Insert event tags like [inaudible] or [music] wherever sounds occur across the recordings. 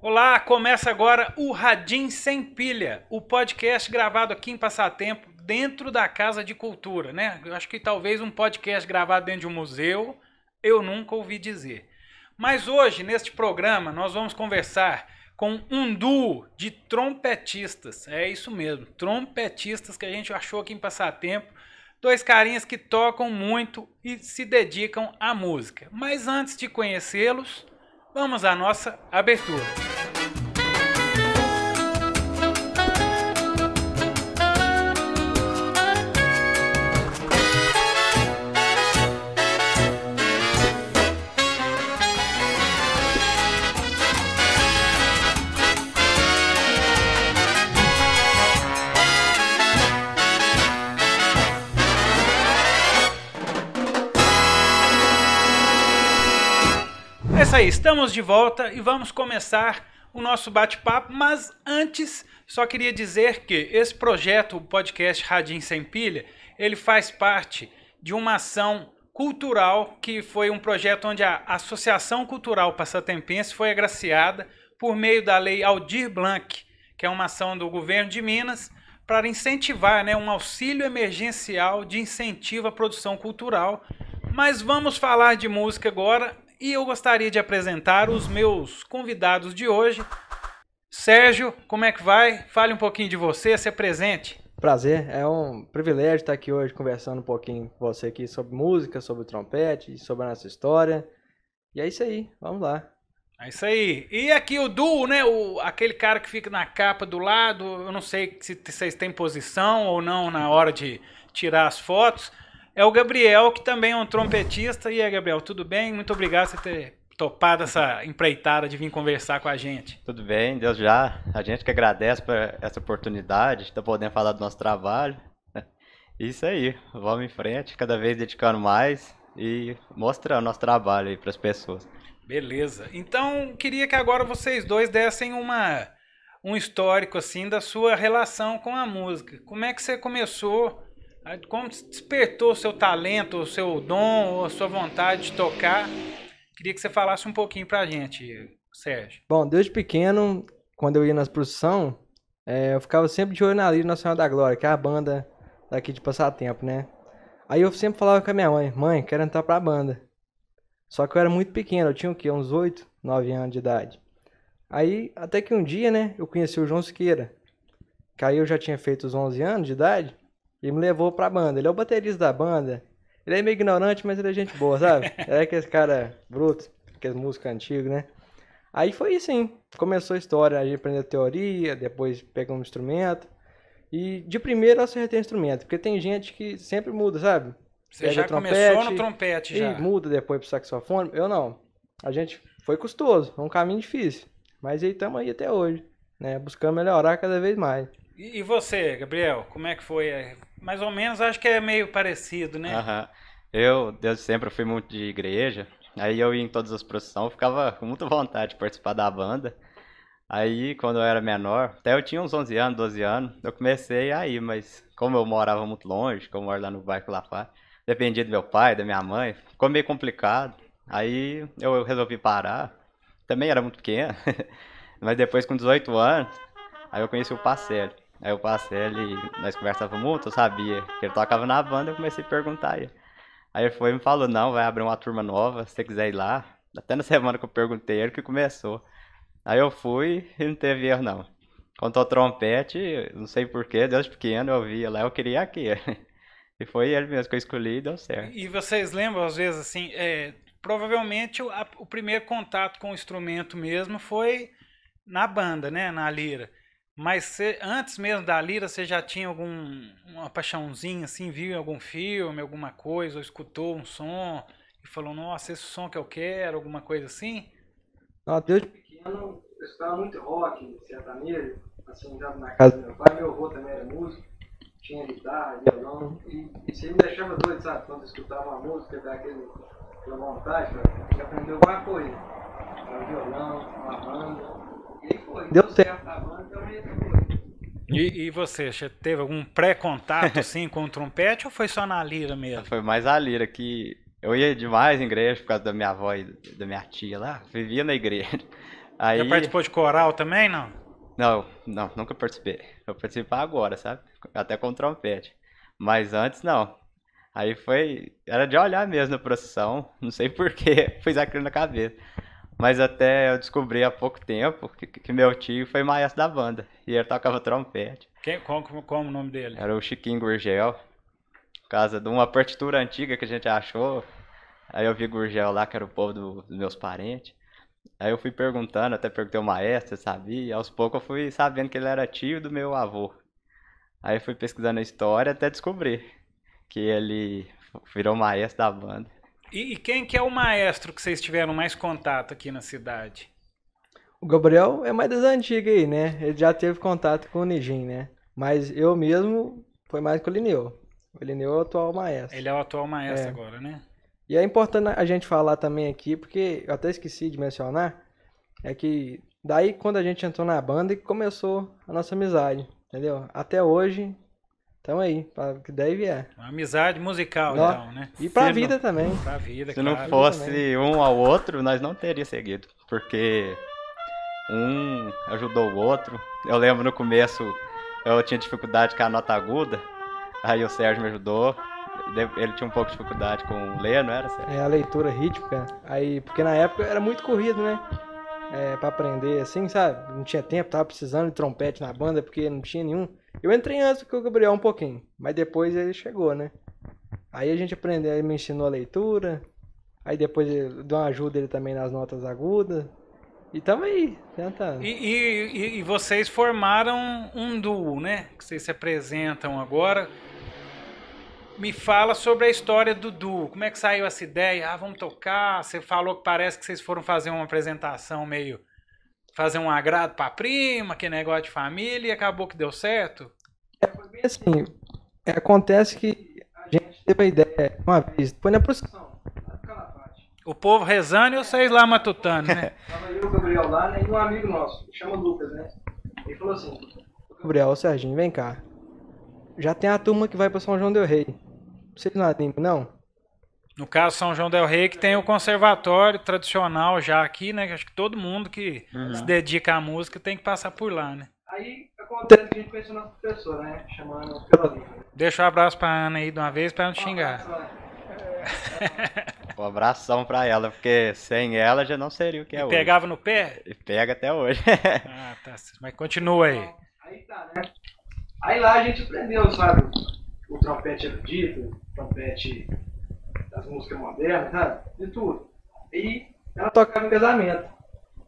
Olá, começa agora o Radim Sem Pilha, o podcast gravado aqui em Passatempo, dentro da Casa de Cultura, né? Eu acho que talvez um podcast gravado dentro de um museu, eu nunca ouvi dizer. Mas hoje, neste programa, nós vamos conversar com um duo de trompetistas. É isso mesmo, trompetistas que a gente achou aqui em Passatempo. Dois carinhas que tocam muito e se dedicam à música. Mas antes de conhecê-los, vamos à nossa abertura. Aí, estamos de volta e vamos começar o nosso bate-papo, mas antes só queria dizer que esse projeto, o podcast Radinho Sem Pilha, ele faz parte de uma ação cultural que foi um projeto onde a Associação Cultural Passatempense foi agraciada por meio da lei Aldir Blanc, que é uma ação do governo de Minas para incentivar né, um auxílio emergencial de incentivo à produção cultural. Mas vamos falar de música agora e eu gostaria de apresentar os meus convidados de hoje. Sérgio, como é que vai? Fale um pouquinho de você, se apresente. Prazer, é um privilégio estar aqui hoje conversando um pouquinho com você aqui sobre música, sobre trompete, sobre a nossa história. E é isso aí, vamos lá. É isso aí. E aqui o duo, né? O, aquele cara que fica na capa do lado. Eu não sei se vocês têm posição ou não na hora de tirar as fotos. É o Gabriel, que também é um trompetista. E aí, Gabriel, tudo bem? Muito obrigado por ter topado essa empreitada de vir conversar com a gente. Tudo bem, Deus já. A gente que agradece por essa oportunidade de estar podendo falar do nosso trabalho. [laughs] Isso aí, vamos em frente, cada vez dedicando mais e mostrando nosso trabalho aí para as pessoas. Beleza. Então, queria que agora vocês dois dessem uma um histórico assim da sua relação com a música. Como é que você começou? Como despertou o seu talento, o seu dom, ou a sua vontade de tocar? Queria que você falasse um pouquinho pra gente, Sérgio. Bom, desde pequeno, quando eu ia nas produções, é, eu ficava sempre de olho na Lírio Nacional da Glória, que é a banda daqui de passatempo, né? Aí eu sempre falava com a minha mãe, mãe, quero entrar pra banda. Só que eu era muito pequeno, eu tinha o quê? Uns 8, 9 anos de idade. Aí, até que um dia, né, eu conheci o João Siqueira. Que aí eu já tinha feito os 11 anos de idade. E me levou pra banda. Ele é o baterista da banda. Ele é meio ignorante, mas ele é gente boa, sabe? [laughs] É aquele cara bruto, aqueles músicos antigos, né? Aí foi assim. Começou a história, a gente aprendeu teoria, depois pegou um instrumento. E de primeiro acertei instrumento, porque tem gente que sempre muda, sabe? Você Pega já trompete, começou no trompete já. E muda depois pro saxofone. Eu não. A gente foi custoso, foi um caminho difícil. Mas aí estamos aí até hoje, né? Buscando melhorar cada vez mais. E você, Gabriel, como é que foi? Mais ou menos, acho que é meio parecido, né? Eu, desde sempre, fui muito de igreja. Aí eu ia em todas as procissões, ficava com muita vontade de participar da banda. Aí, quando eu era menor, até eu tinha uns 11 anos, 12 anos, eu comecei a ir, mas como eu morava muito longe, como eu moro lá no bairro Lafar, dependia do meu pai, da minha mãe, ficou meio complicado. Aí eu resolvi parar. Também era muito pequeno, [laughs] mas depois com 18 anos, aí eu conheci o Pacelli. Aí o Pacelli, nós conversávamos muito, eu sabia que ele tocava na banda, eu comecei a perguntar a ele. Aí ele foi e me falou, não, vai abrir uma turma nova, se você quiser ir lá. Até na semana que eu perguntei ele que começou. Aí eu fui e não teve erro não. Contou trompete, não sei porquê, desde pequeno eu via lá, eu queria aqui. [laughs] E foi ele mesmo que eu escolhi e deu certo. E vocês lembram, às vezes, assim, é, provavelmente o, a, o primeiro contato com o instrumento mesmo foi na banda, né, na lira. Mas cê, antes mesmo da lira, você já tinha algum uma paixãozinha, assim, viu em algum filme, alguma coisa, ou escutou um som e falou, nossa, esse som que eu quero, alguma coisa assim? Não, desde pequeno eu escutava muito rock, sertanejo, assim, já na casa do meu pai, meu avô também era músico, tinha guitarra, violão, e isso aí me deixava doido, sabe? Quando eu escutava uma música, daquele, aquela vontade de aprender alguma coisa. Um violão, uma banda. E foi. Deu certo. E, e você, você teve algum pré-contato [laughs] assim com o trompete ou foi só na lira mesmo? Foi mais a lira que eu ia demais em igreja por causa da minha avó e da minha tia lá, vivia na igreja. [laughs] Aí, Já participou de coral também, não? não, não, nunca participei. Eu participar agora, sabe? Até com trompete. Mas antes não. Aí foi, era de olhar mesmo na procissão, não sei por que, fiz [laughs] aquilo na cabeça. Mas até eu descobri há pouco tempo que, que meu tio foi maestro da banda. E ele tocava trompete. Quem, como o nome dele? Era o Chiquinho Gurgel. Por causa de uma partitura antiga que a gente achou. Aí eu vi Gurgel lá, que era o povo do- dos meus parentes. Aí eu fui perguntando, até perguntei ao maestro, sabia. E aos poucos eu fui sabendo que ele era tio do meu avô. Aí eu fui pesquisando a história até descobrir que ele virou maestro da banda. E, e quem que é o maestro que vocês tiveram mais contato aqui na cidade? O Gabriel é mais das antigas aí, né? Ele já teve contato com o Nijin, né? Mas eu mesmo foi mais com o Lineu. O Lineu é o atual maestro. Ele é o atual maestro É. agora, né? E é importante a gente falar também aqui, porque eu até esqueci de mencionar, é que daí quando a gente entrou na banda que começou a nossa amizade, entendeu? Até hoje, estamos aí, para que deve é. Uma amizade musical, Nó. então, né? E pra Se vida também. Pra vida, Se não claro. fosse um ao outro, nós não teríamos seguido. Porque um ajudou o outro. Eu lembro no começo eu tinha dificuldade com a nota aguda. Aí o Sérgio me ajudou. Ele tinha um pouco de dificuldade com ler, não era, Sérgio? É a leitura rítmica. Aí, porque na época era muito corrido, né? É, pra aprender assim, sabe? Não tinha tempo, tava precisando de trompete na banda, porque não tinha nenhum. Eu entrei antes que o Gabriel um pouquinho, mas depois ele chegou, né? Aí a gente aprendeu, ele me ensinou a leitura. Aí depois deu uma ajuda ele também nas notas agudas. E tamo aí, tentando. E- e- e vocês formaram um duo, né? Que vocês se apresentam agora. Me fala sobre a história do duo. Como é que saiu essa ideia? Ah, vamos tocar. Você falou que parece que vocês foram fazer uma apresentação meio. fazer um agrado pra prima, que negócio de família, e acabou que deu certo. Bem assim, é, acontece que a gente teve a ideia uma vez, foi na procissão. O povo rezando e vocês lá matutando, né? [laughs] Tava eu, o Gabriel lá, né? E um amigo nosso, chama Lucas, né? Ele falou assim: Gabriel, Serginho, vem cá. Já tem a turma que vai pra São João Del Rei. Vocês não animam, não? No caso, São João Del Rei, que tem o conservatório tradicional já aqui, né? que Acho que todo mundo que se dedica à música tem que passar por lá, né? Aí acontece que a gente conheceu nosso professor, né? Chamando Carolina. Deixa um abraço pra Ana aí de uma vez pra não xingar. [laughs] Um abração pra ela, porque sem ela já não seria o que é hoje. Pegava no pé? E pega até hoje. [laughs] Ah, tá. Mas continua aí. Aí tá, né? Aí lá a gente aprendeu, sabe? O trompete erudito, o trompete das músicas modernas, sabe? De tudo. E ela tocava em casamento.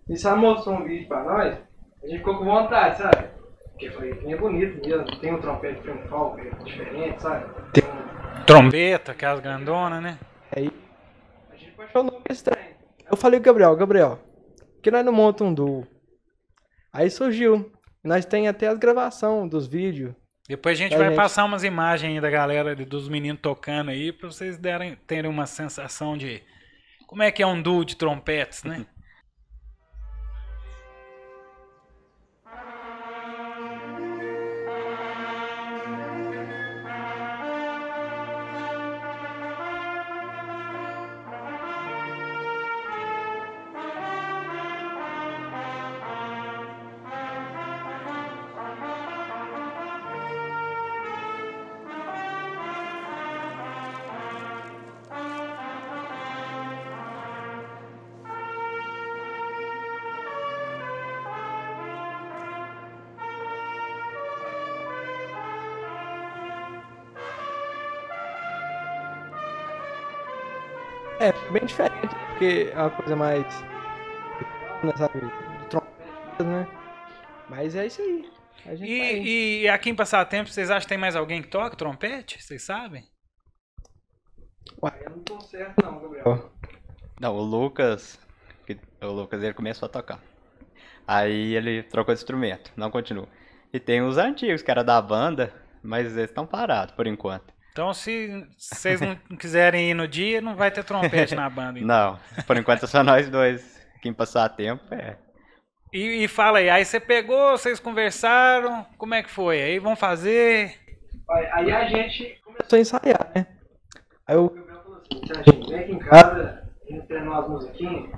E se ela mostrou um vídeo pra nós, a gente ficou com vontade, sabe? Porque foi bem bonito mesmo. Tem um trompete triunfal que é diferente, sabe? Tem um... Trombeta, aquelas grandonas, né? Aí a gente apaixonou por esse trem. Eu falei, Gabriel, Gabriel, por que nós não monta um duo? Aí surgiu. Nós tem até as gravações dos vídeos. Depois a gente vai passar umas imagens aí da galera, de- dos meninos tocando aí, pra vocês derem, terem uma sensação de como é que é um duo de trompetes, né? [laughs] É, bem diferente, porque é uma coisa mais. sabe? Mesmo, né? Mas é isso aí. A gente vai. E, e aqui em Passatempo, vocês acham que tem mais alguém que toca trompete? Vocês sabem? Uai, eu não tô certo, não, Gabriel. Não, o Lucas, o Lucas ele começou a tocar. Aí ele trocou de instrumento, não continua. E tem os antigos, que era da banda, mas eles estão parados por enquanto. Então, se vocês não [laughs] quiserem ir no dia, não vai ter trompete na banda. então. Não, por enquanto é só nós dois. Quem passar tempo é. E, e fala aí, aí você pegou, vocês conversaram, como é que foi? Aí vão fazer. Aí, aí a gente começou a ensaiar, né? Aí o Gabriel falou assim, vem aqui em casa, a gente treinou as musiquinhas.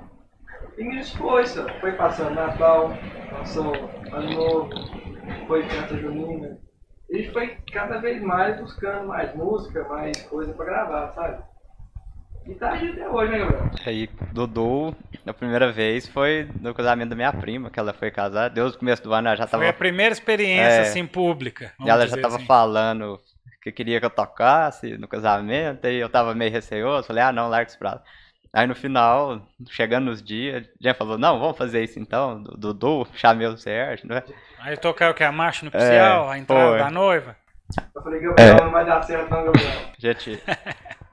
E nisso foi, só. Foi passando Natal, passou Ano Novo, foi festa junina. E a gente foi cada vez mais buscando mais música, mais coisa pra gravar, sabe? E tá aí até hoje, né, Gabriel? Aí, Dudu, a primeira vez foi no casamento da minha prima, que ela foi casada. Deus, no começo do ano, ela já tava. Foi a primeira experiência, É. assim, pública. E ela já tava assim. falando que queria que eu tocasse no casamento, e eu tava meio receoso, falei, ah não, larga isso pra lá. Aí no final, chegando nos dias, já falou, não, vamos fazer isso então, Du- Dudu, chamei o Sérgio, né? Aí tocaram o que? A marcha nupcial, a entrada É, foi. da noiva? Eu falei, Gabriel, não vai dar certo não, Gabriel. Gente,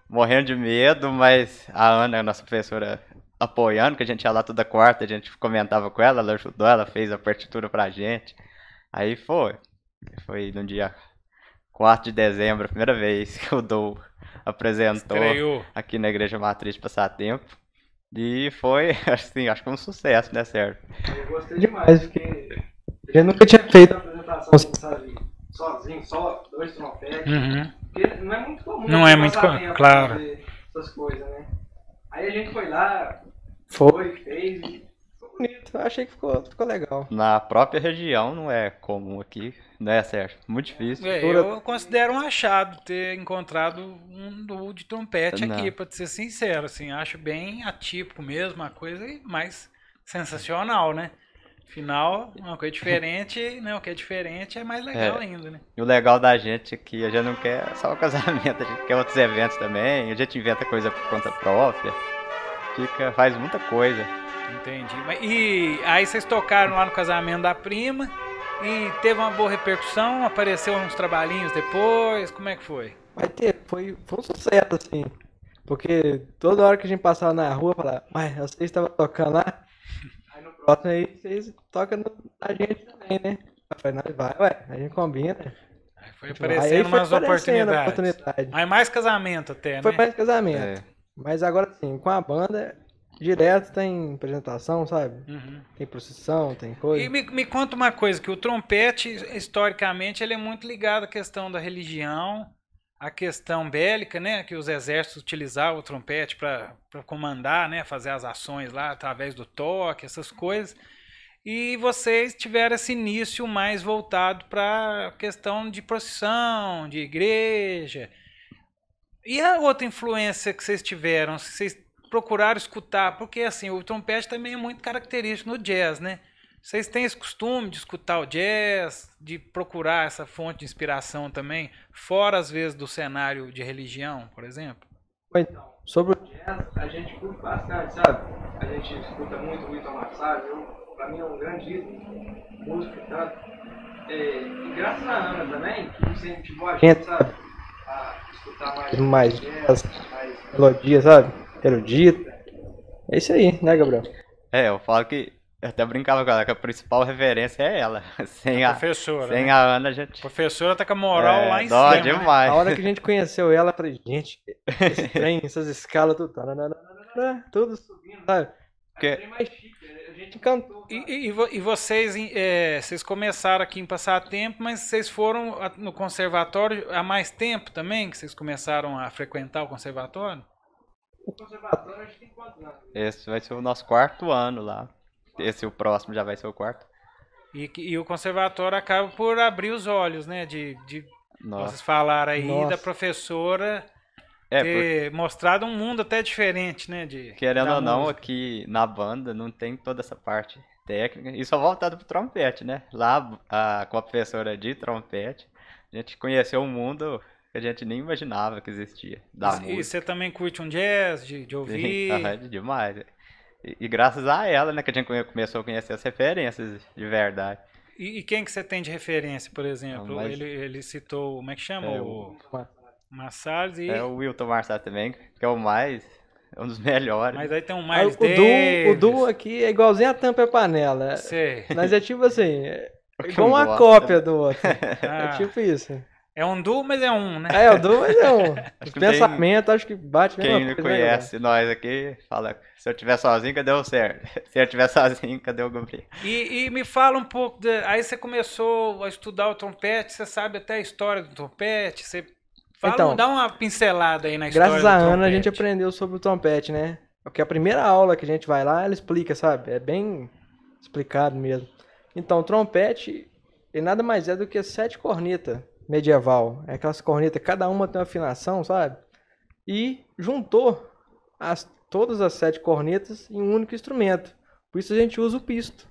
morrendo de medo, mas a Ana, a nossa professora, apoiando, que a gente ia lá toda quarta, a gente comentava com ela, ela ajudou, ela fez a partitura pra gente. Aí foi. Foi no dia 4 de dezembro, a primeira vez que o Dou apresentou Estreou. aqui na Igreja Matriz de Passatempo. E foi, [laughs] assim, acho que um sucesso, né, Sérgio? Eu gostei demais, porque eu nunca tinha feito a apresentação assim, sabe? Sozinho, só dois trompetes. Uhum. Porque não é muito comum. Não é você muito passar co- tempo claro. Essas coisas, né? Aí a gente foi lá, foi, fez e ficou bonito. Eu achei que ficou, ficou legal. Na própria região não é comum aqui, né, Sérgio? Muito difícil. É, eu considero um achado ter encontrado um duo de trompete Não. aqui, pra ser sincero, assim, acho bem atípico mesmo, uma coisa mais sensacional, né? Afinal, uma coisa diferente, [laughs] né? O que é diferente é mais legal É. ainda, né? E o legal da gente é que a gente não quer só o casamento, a gente quer outros eventos também, a gente inventa coisa por conta própria, fica, faz muita coisa. Entendi. E aí vocês tocaram lá no casamento da prima e teve uma boa repercussão, apareceu uns trabalhinhos depois, como é que foi? Vai ter, foi, foi um sucesso, assim. Porque toda hora que a gente passava na rua, falava, mas vocês estavam tocando lá? Aí no próximo aí vocês tocam na gente também, né? Eu falei, nós vai, ué, a gente combina. Aí foi Aí aparecendo foi umas aparecendo a oportunidades. oportunidade. Mas mais casamento até, Foi né? mais casamento. É. Mas agora sim, com a banda, direto tem apresentação, sabe? Uhum. Tem procissão, tem coisa. E me, me conta uma coisa, que o trompete, historicamente, ele é muito ligado à questão da religião, à questão bélica, né? Que os exércitos utilizavam o trompete para comandar, né? Fazer as ações lá através do toque, essas coisas. E vocês tiveram esse início mais voltado para a questão de procissão, de igreja. E a outra influência que vocês tiveram, vocês procuraram escutar, porque assim, o trompete também é muito característico no jazz, né? Vocês têm esse costume de escutar o jazz, de procurar essa fonte de inspiração também, fora às vezes do cenário de religião, por exemplo? Então, sobre o jazz, a gente curte bastante, sabe? A gente escuta muito o Wilton Massaro, eu, pra mim é um grande ídolo, músico e tanto. É, e graças a Ana também, que incentivou a gente, sabe? A escutar mais, mais jazz, mais melodia, sabe? Erudita. É isso aí, né, Gabriel? É, eu falo que, eu até brincava com ela, que a principal referência é ela, [laughs] sem a, Professora. sem né? a Ana a gente... Professora tá com a moral é, lá em dó cima. né? demais. A hora que a gente conheceu ela, eu falei, gente, esse [laughs] trem, essas escalas, tudo, tudo subindo, sabe? Porque- É mais chique, a gente encantou. E, e- e vo- vocês, é, vocês começaram aqui em Passatempo, mas vocês foram a- no conservatório há mais tempo também? Que vocês começaram a frequentar o conservatório? O conservatório, a gente tem quantos anos? Esse vai ser o nosso quarto ano lá. Esse o próximo já vai ser o quarto. E, e o conservatório acaba por abrir os olhos, né? De, de Nossa. vocês falaram aí Nossa. da professora É, ter mostrado um mundo até diferente, né? De, querendo ou não, música. aqui na banda não tem toda essa parte técnica. E só voltado pro trompete, né? Lá, a, com a professora de trompete, a gente conheceu um mundo que a gente nem imaginava que existia. Da E- E você também curte um jazz, de, de ouvir. [laughs] Aham, demais. E, e graças a ela, né, que a gente começou a conhecer as referências de verdade. E, e quem que você tem de referência, por exemplo? Não, mas- ele, ele citou, como é que chama? É, o Massales e... É o Wilton Marçal também, que é o mais, é um dos [laughs] melhores. Mas aí tem um Ah, o, duo, o duo aqui é igualzinho a tampa e a panela. Sei. Mas é tipo assim, [laughs] é igual um uma gosta, cópia né? do outro. Ah, É tipo isso. É um duo, mas é um, né? É, o duo, mas é um. [laughs] Os que tem- acho que bate Quem não coisa, né, conhece nós aqui, fala, se eu estiver sozinho, cadê o certo? [laughs] Se eu estiver sozinho, cadê o Gabriel? E, e me fala um pouco, de- aí você começou a estudar o trompete, você sabe até a história do trompete, você fala, Então, dá uma pincelada aí na história Graças a Ana, a gente aprendeu sobre o trompete, né? Porque a primeira aula que a gente vai lá, ela explica, sabe? É bem explicado mesmo. Então, o trompete, ele nada mais é do que sete cornetas medieval. É aquelas cornetas, cada uma tem uma afinação, sabe? E juntou as, todas as sete cornetas em um único instrumento. Por isso a gente usa o pisto.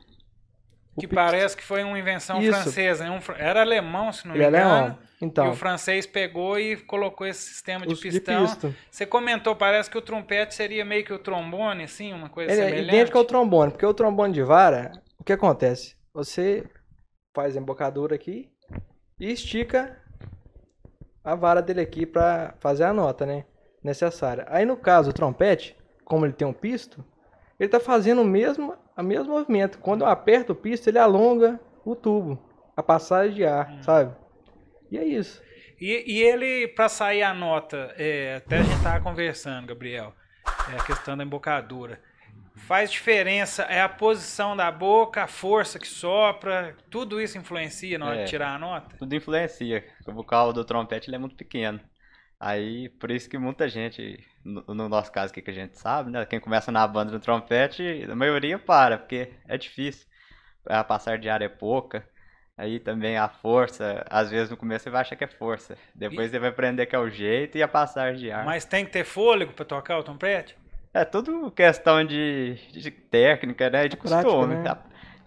O Que pisto. parece que foi uma invenção Isso. francesa. né? Um era alemão, se não me Ele é engano. alemão. Então, E o francês pegou e colocou esse sistema de de pistão. pisto. Você comentou, parece que o trompete seria meio que o trombone, assim, uma coisa Ele é semelhante. idêntico ao trombone, porque o trombone de vara, o que acontece? Você faz a embocadura aqui e estica a vara dele aqui para fazer a nota, né? Necessária. Aí no caso, o trompete, como ele tem um pisto, ele tá fazendo o mesmo, o mesmo movimento. Quando eu aperto o pisto, ele alonga o tubo, a passagem de ar, sabe? E é isso. E, e ele, para sair a nota, é, até a gente tava conversando, Gabriel, é a questão da embocadura. Faz diferença, é a posição da boca, a força que sopra, tudo isso influencia na hora É. de tirar a nota? Tudo influencia. O vocal do trompete é muito pequeno. Aí, por isso que muita gente, no, no nosso caso aqui que a gente sabe, né? Quem começa na banda no trompete, a maioria para, porque é difícil. A passagem de ar é pouca. Aí também a força, às vezes no começo você vai achar que é força. Depois você vai aprender que é o jeito e a passagem de ar. Mas tem que ter fôlego para tocar o trompete? É tudo questão de, de técnica, né? De Prática, costume. né? tá?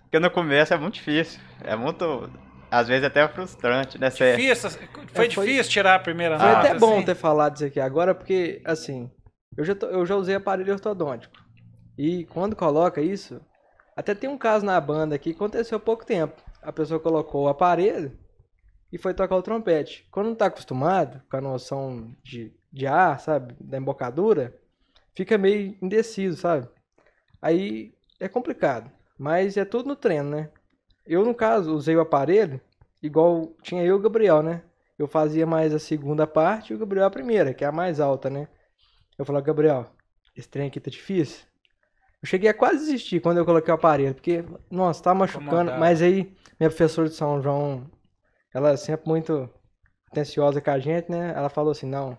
Porque no começo é muito difícil. É muito, às vezes até frustrante, né? Você- Difícil, foi É, foi- difícil tirar a primeira Foi nota. até bom assim? ter falado isso aqui agora, porque, assim, eu já, tô- eu já usei aparelho ortodôntico. E quando coloca isso, até tem um caso na banda aqui que aconteceu há pouco tempo. A pessoa colocou o aparelho e foi tocar o trompete. Quando não tá acostumado com a noção de, de ar, sabe, da embocadura, fica meio indeciso, sabe? Aí é complicado. Mas é tudo no treino, né? Eu, no caso, usei o aparelho igual tinha eu e o Gabriel, né? Eu fazia mais a segunda parte e o Gabriel a primeira, que é a mais alta, né? Eu falava, Gabriel, esse trem aqui tá difícil. Eu cheguei a quase desistir quando eu coloquei o aparelho, porque, nossa, tá machucando. Mas aí, minha professora de São João, ela é sempre muito atenciosa com a gente, né? Ela falou assim, não,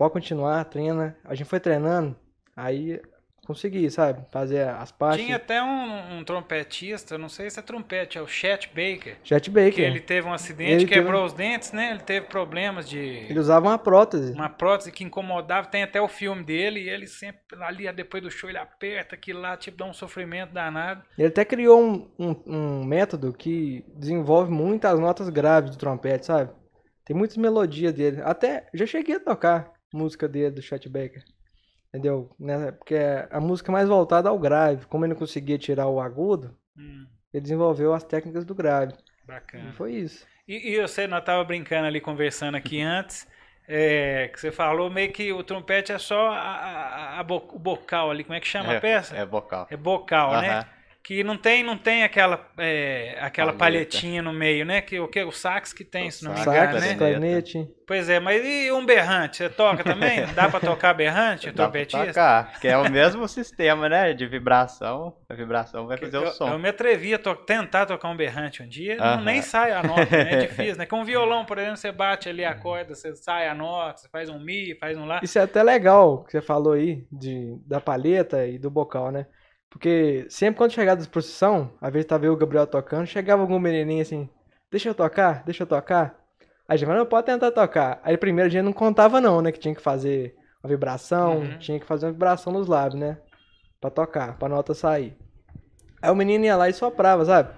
pode continuar, treina. A gente foi treinando, aí consegui, sabe? Fazer as partes. Tinha até um, um trompetista, não sei se é trompete, é o Chet Baker. Jet Baker. Que ele teve um acidente, Ele teve- quebrou os dentes, né? Ele teve problemas de Ele usava uma prótese. uma prótese que incomodava. Tem até o filme dele e ele sempre ali depois do show ele aperta aquilo lá, tipo dá um sofrimento danado. Ele até criou um, um, um método que desenvolve muitas notas graves do trompete, sabe? Tem muitas melodias dele. Até já cheguei a tocar música dele, do Chet Baker. Entendeu? Né? Porque é a música mais voltada ao grave. Como ele não conseguia tirar o agudo, Hum, ele desenvolveu as técnicas do grave. E bacana. foi isso. E, e você, nós tava brincando ali, conversando aqui [laughs] antes, é, que você falou meio que o trompete é só a, a- a bo- o bocal ali, como é que chama a peça? É vocal. É bocal, né? Que não tem, não tem aquela, é, aquela Palheta. palhetinha no meio, né? Que o que o sax que tem, O se não me sax, engano, Sax, né? clarinete. Pois é, mas e um berrante? Você toca também? [laughs] Dá pra tocar berrante, Dá pra trompetista? tocar, que é o mesmo sistema, né? De vibração. A vibração vai fazer eu, o som. eu me atrevi a to- tentar tocar um berrante um dia, não, Aham. nem sai a nota, né? É [laughs] difícil, né? Com um violão, por exemplo, você bate ali a corda, você sai a nota, você faz um mi, faz um lá. Isso é até legal que você falou aí, de, da palheta e do bocal, né? Porque sempre quando chegava da exposição, às vezes tava eu e o Gabriel tocando, chegava algum menininho assim, deixa eu tocar, deixa eu tocar. Aí a gente falava, não, pode tentar tocar. Aí primeiro a gente não contava não, né? Que tinha que fazer uma vibração, Uhum. tinha que fazer uma vibração nos lábios, né? Pra tocar, pra nota sair. Aí o menino ia lá e soprava, sabe?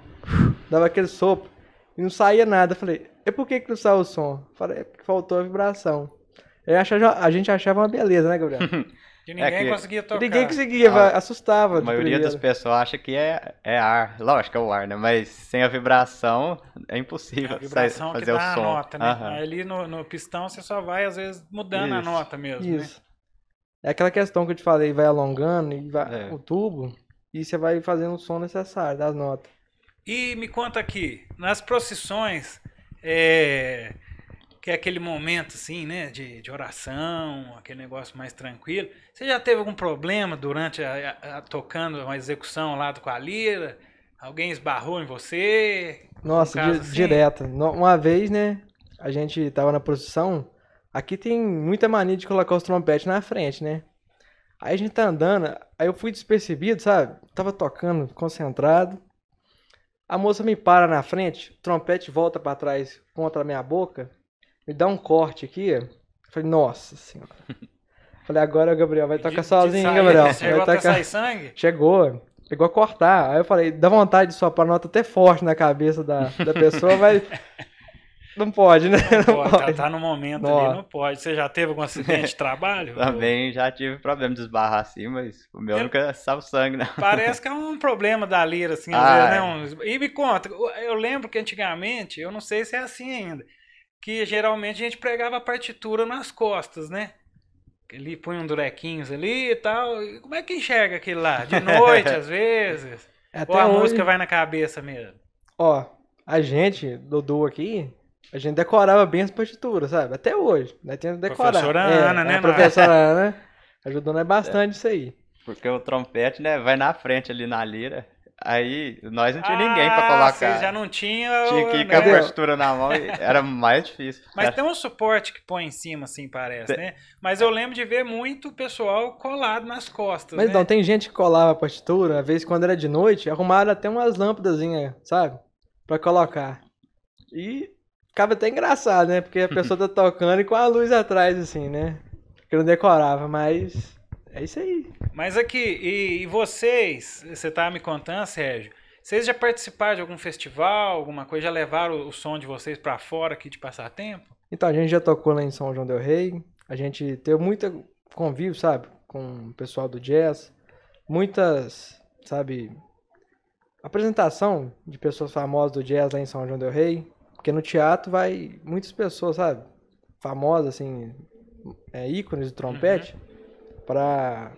Dava aquele sopro e não saía nada. Eu falei, e por que que não saiu o som? Eu Falei, é porque faltou a vibração. Achava- a gente achava uma beleza, né, Gabriel? [laughs] Que ninguém que- conseguia tocar. Ninguém conseguia, A- assustava. A maioria das primeira. pessoas acha que é, é ar. Lógico que é o ar, né? Mas sem a vibração é impossível A vibração sair- que fazer dá o a som. nota, né? Aí Ali no, no pistão você só vai, às vezes, mudando a Isso. nota mesmo, né? Isso. É aquela questão que eu te falei, vai alongando e vai, É. o tubo e você vai fazendo o som necessário das notas. E me conta aqui, nas procissões, é, que é aquele momento assim, né, de, de oração, aquele negócio mais tranquilo. Você já teve algum problema durante a, a- a- tocando uma execução lá com a lira? Alguém esbarrou em você? Nossa, caso di- assim? direto. Uma vez, né, a gente tava na procissão, aqui tem muita mania de colocar os trompetes na frente, né? Aí a gente tá andando, aí eu fui despercebido, sabe? Tava tocando, concentrado. A moça me para na frente, o trompete volta pra trás contra a minha boca, me dá um corte aqui. Eu falei, nossa senhora. Falei, agora o Gabriel vai tocar De- sozinho, de Gabriel. Chegou Vai até tocar... sair sangue? Chegou, pegou a cortar. Aí eu falei, dá vontade de soprar nota até forte na cabeça da, da pessoa, mas [laughs] não pode, né? Não Pô, pode. tá, tá no momento Não. ali, não pode. Você já teve algum acidente de trabalho? [laughs] Também já tive problema de esbarrar assim, mas o meu Eu- nunca saiu sangue, não. Parece que é um problema da lira, assim, às Ah, vezes, é. né? uns- E me conta, eu lembro que antigamente, eu não sei se é assim ainda, que geralmente a gente pregava a partitura nas costas, né? Ele punha um durequinhos ali e tal. E como é que enxerga aquilo lá? De [laughs] noite, às vezes? Até Ou a hoje, música vai na cabeça mesmo? ó, a gente, Dodô aqui, a gente decorava bem as partituras, sabe? Até hoje, né? Tem que decorar. Professora É, Ana, né, A professora Ana [laughs] ajudou nós bastante isso aí. Porque o trompete, né, vai na frente ali na lira. Aí nós não tinha ninguém pra Ah, colocar. Vocês já não tinham. Tinha que ir com a né? partitura na mão e era mais difícil. Mas tem um suporte que põe em cima, assim, parece, Tem- né? Mas eu lembro de ver muito pessoal colado nas costas, Mas né? não, tem gente que colava a partitura, às vezes quando era de noite, arrumaram até umas lâmpadazinhas, sabe? Pra colocar. E ficava até engraçado, né? Porque a pessoa tá tocando e com a luz atrás, assim, né? Que não decorava, mas é isso aí. Mas aqui, e, e vocês, você tava me contando, Sérgio, vocês já participaram de algum festival, alguma coisa, já levaram o, o som de vocês pra fora aqui de passatempo? Então, a gente já tocou lá em São João del Rei. A gente teve muito convívio, sabe? Com o pessoal do jazz. Muitas, sabe? Apresentação de pessoas famosas do jazz lá em São João del Rei. Porque no teatro vai muitas pessoas, sabe? Famosas, assim, é, ícones do trompete, pra, pra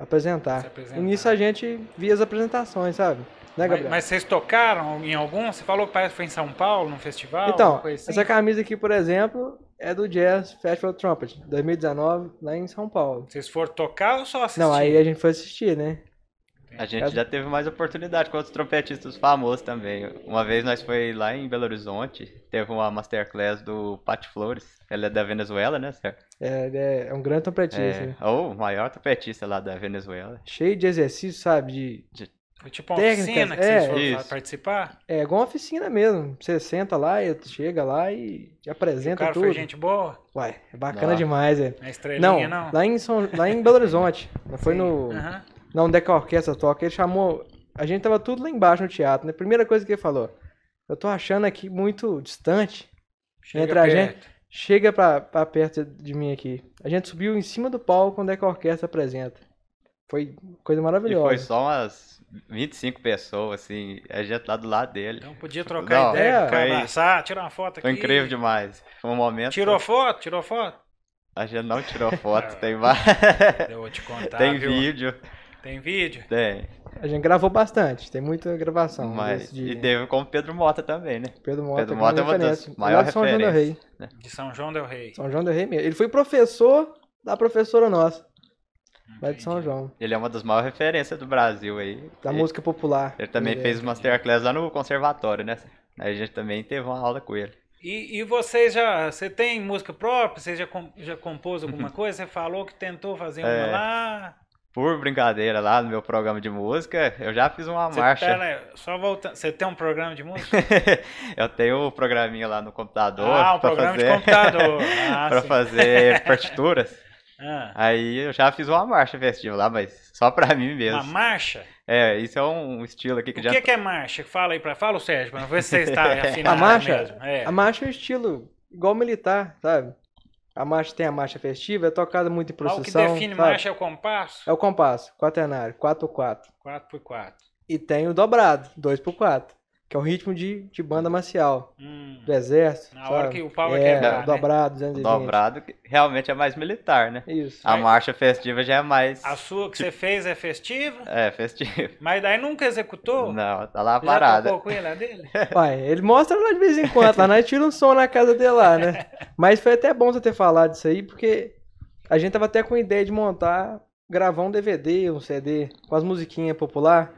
apresentar. Se apresentar. E nisso a gente via as apresentações, sabe? Né, Mas, Gabriel? mas vocês tocaram em algum? Você falou que parece que foi em São Paulo, num festival? Então, assim? essa camisa aqui, por exemplo, é do Jazz Festival Trumpet, 2019, lá em São Paulo. Vocês foram tocar ou só assistir? Não, aí a gente foi assistir, né? A gente já teve mais oportunidade com outros trompetistas famosos também. Uma vez nós foi lá em Belo Horizonte, teve uma masterclass do Pat Flores. Ele é da Venezuela, né, Sérgio? É, ele é, é um grande trompetista. né? É, ou o maior trompetista lá da Venezuela. Cheio de exercício, sabe? De, Foi tipo uma Técnicas, oficina que é, vocês foram isso. é participar? igual uma oficina mesmo. Você senta lá, e chega lá e te O apresenta cara tudo. foi gente boa? Uai, é bacana Nossa. demais, é. Na estrelinha, Não, não? Lá, em São, lá em Belo Horizonte. Não foi no. Aham. Não, onde é que a orquestra toca. Ele chamou. A gente tava tudo lá embaixo no teatro, né? Primeira coisa que ele falou. Eu tô achando aqui muito distante. Chega Entre a perto. Chega pra, pra perto de mim aqui. A gente subiu em cima do palco onde é que a orquestra apresenta. Foi coisa E maravilhosa. foi só umas 25 pessoas, assim, a gente lá do lado dele. Não podia trocar Não, ideia, é, foi- abraçar, tirar uma foto aqui. Foi incrível demais. Foi um momento. Tirou foto? Tirou foto? A gente não tirou foto, [laughs] tem mais. Eu vou te contar, tem viu? vídeo, Tem vídeo? tem. A gente gravou bastante. Tem muita gravação. Mas, de E teve como Pedro Mota também, né? Pedro Mota. Pedro que Mota é uma das maiores de São João del Rei. referências. De São João del Rei. São João del Rei mesmo. Ele foi professor da professora nossa. Lá de São. João. Ele é uma das maiores referências do Brasil aí. Da E música popular. Ele também é. fez masterclass lá no conservatório, né? Aí a gente também teve uma aula com ele. E, e vocês já. Você tem música própria? Você já, já compôs alguma [laughs] coisa? Você falou que tentou fazer uma. É. lá. Por brincadeira lá no meu programa de música, eu já fiz uma Você, marcha. pera, só voltando. Você tem um programa de música? [laughs] eu tenho um programinha lá no computador. ah, um programa fazer... de computador. [laughs] Ah, pra sim. fazer partituras. [laughs] Ah, Aí eu já fiz uma marcha festiva lá, mas só pra mim mesmo. uma marcha? É, isso é um estilo aqui que O já. que, que é marcha? Fala aí pra. Fala o Sérgio, pra ver se você está afinado A marcha, mesmo. É. a marcha é um estilo igual militar, sabe? A marcha tem a marcha festiva, é tocada muito em Mas o que procissão. define sabe? marcha é o compasso? É o compasso, quaternário, 4 por 4 4x4. E tem o dobrado, 2 por 4 que é o ritmo de, de banda marcial Hum. do exército. Na hora sabe? que o pau é, quebrar, né? dobrado, O 220. dobrado que realmente é mais militar, né? Isso. A marcha festiva já é mais. A sua que você fez é festiva? É, festiva. Mas daí nunca executou? Não, tá lá Já parada. tocou com ele dele? [laughs] Pai, ele mostra lá de vez em quando, lá nós tira um som na casa dele lá, né? [laughs] Mas foi até bom você ter falado isso aí, porque a gente tava até com a ideia de montar, gravar um DVD, um CD, com as musiquinhas popular.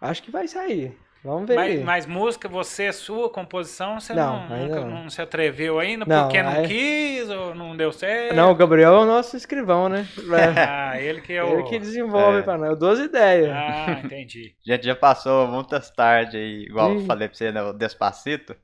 Acho que vai sair. Vamos ver Mas, aí. mas música, você, sua composição, você Não, não, nunca- não. não se atreveu ainda Não, porque não aí- quis ou não deu certo? Não, o Gabriel é o nosso escrivão, né? [laughs] Ah, ele que é o... Ele que desenvolve É. pra nós. Eu dou as ideias. Ah, entendi. A gente já passou muitas tardes aí, igual eu Ih. falei pra você no Despacito.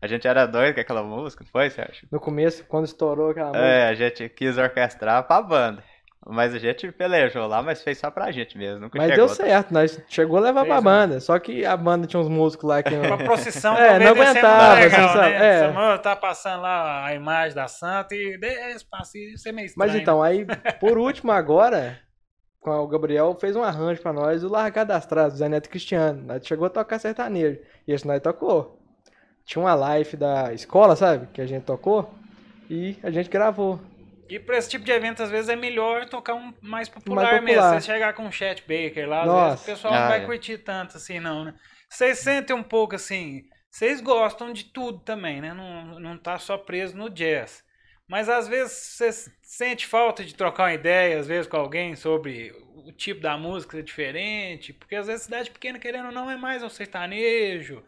A gente era doido com aquela música, não foi, Sérgio? No começo, quando estourou aquela música. É, a gente quis orquestrar pra banda. Mas a gente pelejou lá, mas fez só pra gente mesmo. Nunca Mas chegou. deu certo, nós chegou a levar Fez, pra né? banda. Só que a banda tinha uns músicos lá que. Pra procissão, [laughs] É, não aguentava, legal, sabe, né? é. Samuel tá passando lá a imagem da santa e despacito, isso é meio estranho. Mas então, aí, por último, agora, o Gabriel fez um arranjo pra nós, o Largar das Traças, do Zé Neto Cristiano. Nós chegou a tocar sertanejo. E esse nós tocou. Tinha uma live da escola, sabe? Que a gente tocou. E a gente gravou. E pra esse tipo de evento, às vezes é melhor tocar um mais popular, Mais mesmo. popular. Você chegar com um Chet Baker lá, às Nossa. vezes o pessoal Ah, não vai é. curtir tanto assim, não, né? Vocês sentem um pouco assim. Vocês gostam de tudo também, né? Não, não tá só preso no jazz. Mas às vezes você sente falta de trocar uma ideia, às vezes, com alguém sobre o tipo da música diferente. Porque às vezes cidade pequena, querendo ou não, é mais o sertanejo,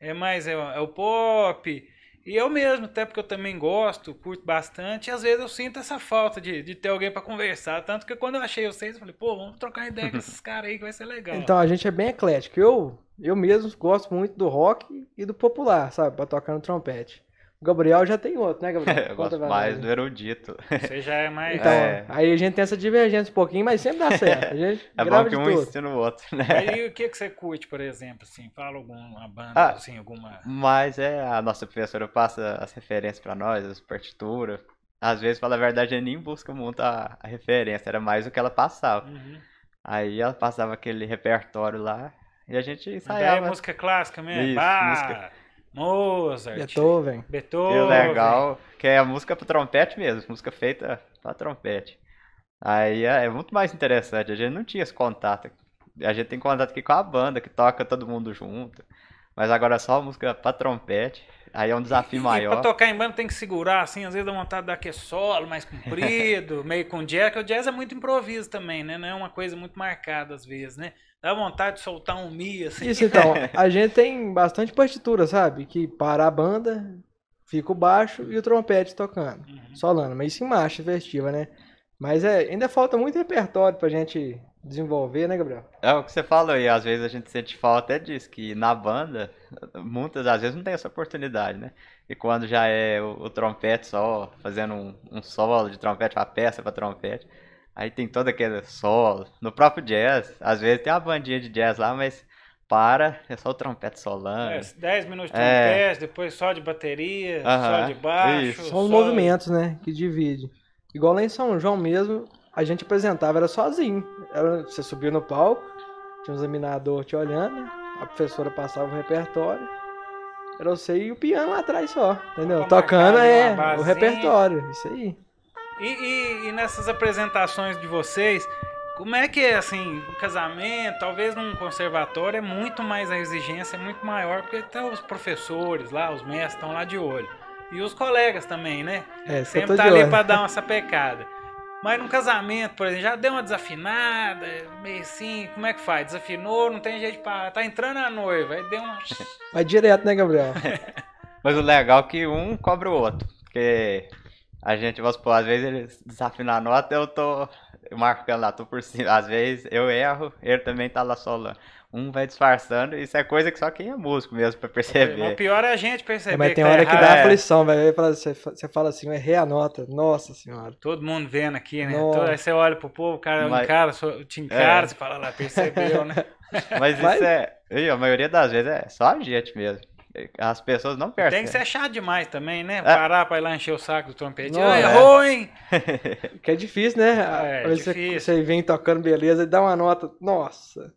é mais é, é o pop. E eu mesmo, até porque eu também gosto, curto bastante, e às vezes eu sinto essa falta de, de ter alguém pra conversar. Tanto que quando eu achei vocês, eu falei, pô, vamos trocar ideia com [laughs] esses caras aí que vai ser legal. Então a gente é bem eclético. Eu, eu mesmo gosto muito do rock e do popular, sabe? Pra tocar no trompete. O Gabriel já tem outro, né, Gabriel? [laughs] Eu Conta gosto mais do erudito. Você já é mais. Então, É. aí a gente tem essa divergência um pouquinho, mas sempre dá certo. A gente É grava bom que de um tudo. ensina o outro, né? Aí o que, que você curte, por exemplo, assim? Fala alguma banda, Ah. assim, alguma. Mas é, a nossa professora passa as referências pra nós, as partituras. Às vezes, fala a verdade, nem busca muito a, a referência, era mais o que ela passava. Uhum. Aí ela passava aquele repertório lá e a gente Daí é ensaiava. música clássica mesmo. Isso, música- Mozart, Beethoven. Beethoven. E o legal, que é a música pro trompete mesmo, música feita pra trompete. Aí é, é muito mais interessante, a gente não tinha esse contato. A gente tem contato aqui com a banda, que toca todo mundo junto. Mas agora é só música pra trompete, aí é um desafio E pra maior. tocar em banda tem que segurar, assim, às vezes dá vontade de dar aquele solo mais comprido, [laughs] meio com jazz, que o jazz é muito improviso também, né? Não é uma coisa muito marcada às vezes, né? Dá vontade de soltar um mi, assim. Isso então, [laughs] a gente tem bastante partitura, sabe? Que para a banda, fica o baixo e o trompete tocando. Uhum. Solando, mas isso em marcha festiva, né? Mas é, ainda falta muito repertório pra gente desenvolver, né, Gabriel? É o que você falou aí, às vezes a gente sente falta até disso, que na banda, muitas às vezes não tem essa oportunidade, né? E quando já é o, o trompete só, fazendo um, um solo de trompete, uma peça pra trompete, aí tem todo aquele solo. No próprio jazz, às vezes tem uma bandinha de jazz lá, mas para, é só o trompete solando. É, 10 minutos de É. trompete, depois só de bateria, só Aham, de baixo. isso. São os só- movimentos, né? Que divide. Igual lá em São João mesmo, a gente apresentava, era sozinho. Era, você subia no palco, tinha um examinador te olhando, a professora passava o repertório. Era você e o piano lá atrás só, entendeu? Tocando é o repertório, isso aí. E, e- e nessas apresentações de vocês, como é que é assim, um casamento, talvez num conservatório é muito mais a exigência é muito maior, porque até os professores lá, os mestres estão lá de olho. E os colegas também, né? É, Sempre tá ali pra dar [laughs] uma sapecada. Mas num casamento, por exemplo, já deu uma desafinada, meio assim, como é que faz? Desafinou, não tem jeito de parar. Tá entrando a noiva, aí deu uma. Vai direto, né, Gabriel? [laughs] Mas o legal é que um cobra o outro. Porque a gente, vamos supor, às vezes ele desafina a nota, eu tô marcando lá, tô por cima. Às vezes eu erro, ele também tá lá solando. Um vai disfarçando, isso é coisa que só quem é músico mesmo pra O perceber. pior é a gente perceber. É, mas que tem tá hora que errado. dá É. aflição, velho. Você fa- você fala assim, eu errei a nota. Nossa senhora. Todo mundo vendo aqui, né? Todo- Aí você olha pro povo, o cara Mas- encara, só- te encara, É. você fala lá, percebeu, né? [laughs] Mas [laughs] Mas- isso é. e a maioria das vezes é só a gente mesmo. As pessoas não percebem. Tem que ser chato demais também, né? É. Parar pra ir lá encher o saco do trompete. Não, Ah, é. errou, hein? [laughs] Que é difícil, né? É, vezes difícil. Você, você vem tocando beleza e dá uma nota. Nossa.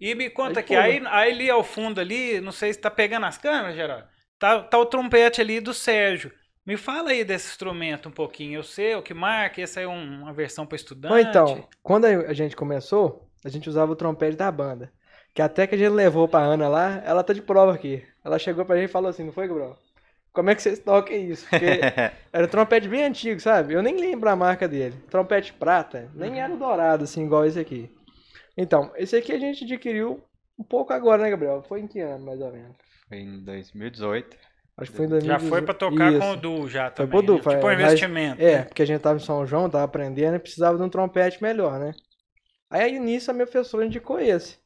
E me conta Aí aqui, aí, aí ali ao fundo ali, não sei se tá pegando as câmeras, Geraldo. Tá, tá o trompete ali do Sérgio. Me fala aí desse instrumento um pouquinho. Eu sei o que marca, essa é um- uma versão para estudante. Ou então, quando a gente começou, a gente usava o trompete da banda. Que até que a gente levou pra Ana lá, ela tá de prova aqui. Ela chegou pra gente e falou assim, não foi, Gabriel? Como é que vocês tocam isso? Porque [laughs] era um trompete bem antigo, sabe? Eu nem lembro a marca dele. Trompete prata, nem era o dourado, assim, igual esse aqui. Então, esse aqui a gente adquiriu um pouco agora, né, Gabriel? Foi em que ano, mais ou menos? Foi em 2018. Acho que foi em Já 2018. foi pra tocar com o Isso. Du já Foi também. pro Du, né? foi- Tipo um investimento. É, né? porque a gente tava em São João, tava aprendendo e precisava de um trompete melhor, né? Aí nisso a minha professora indicou esse.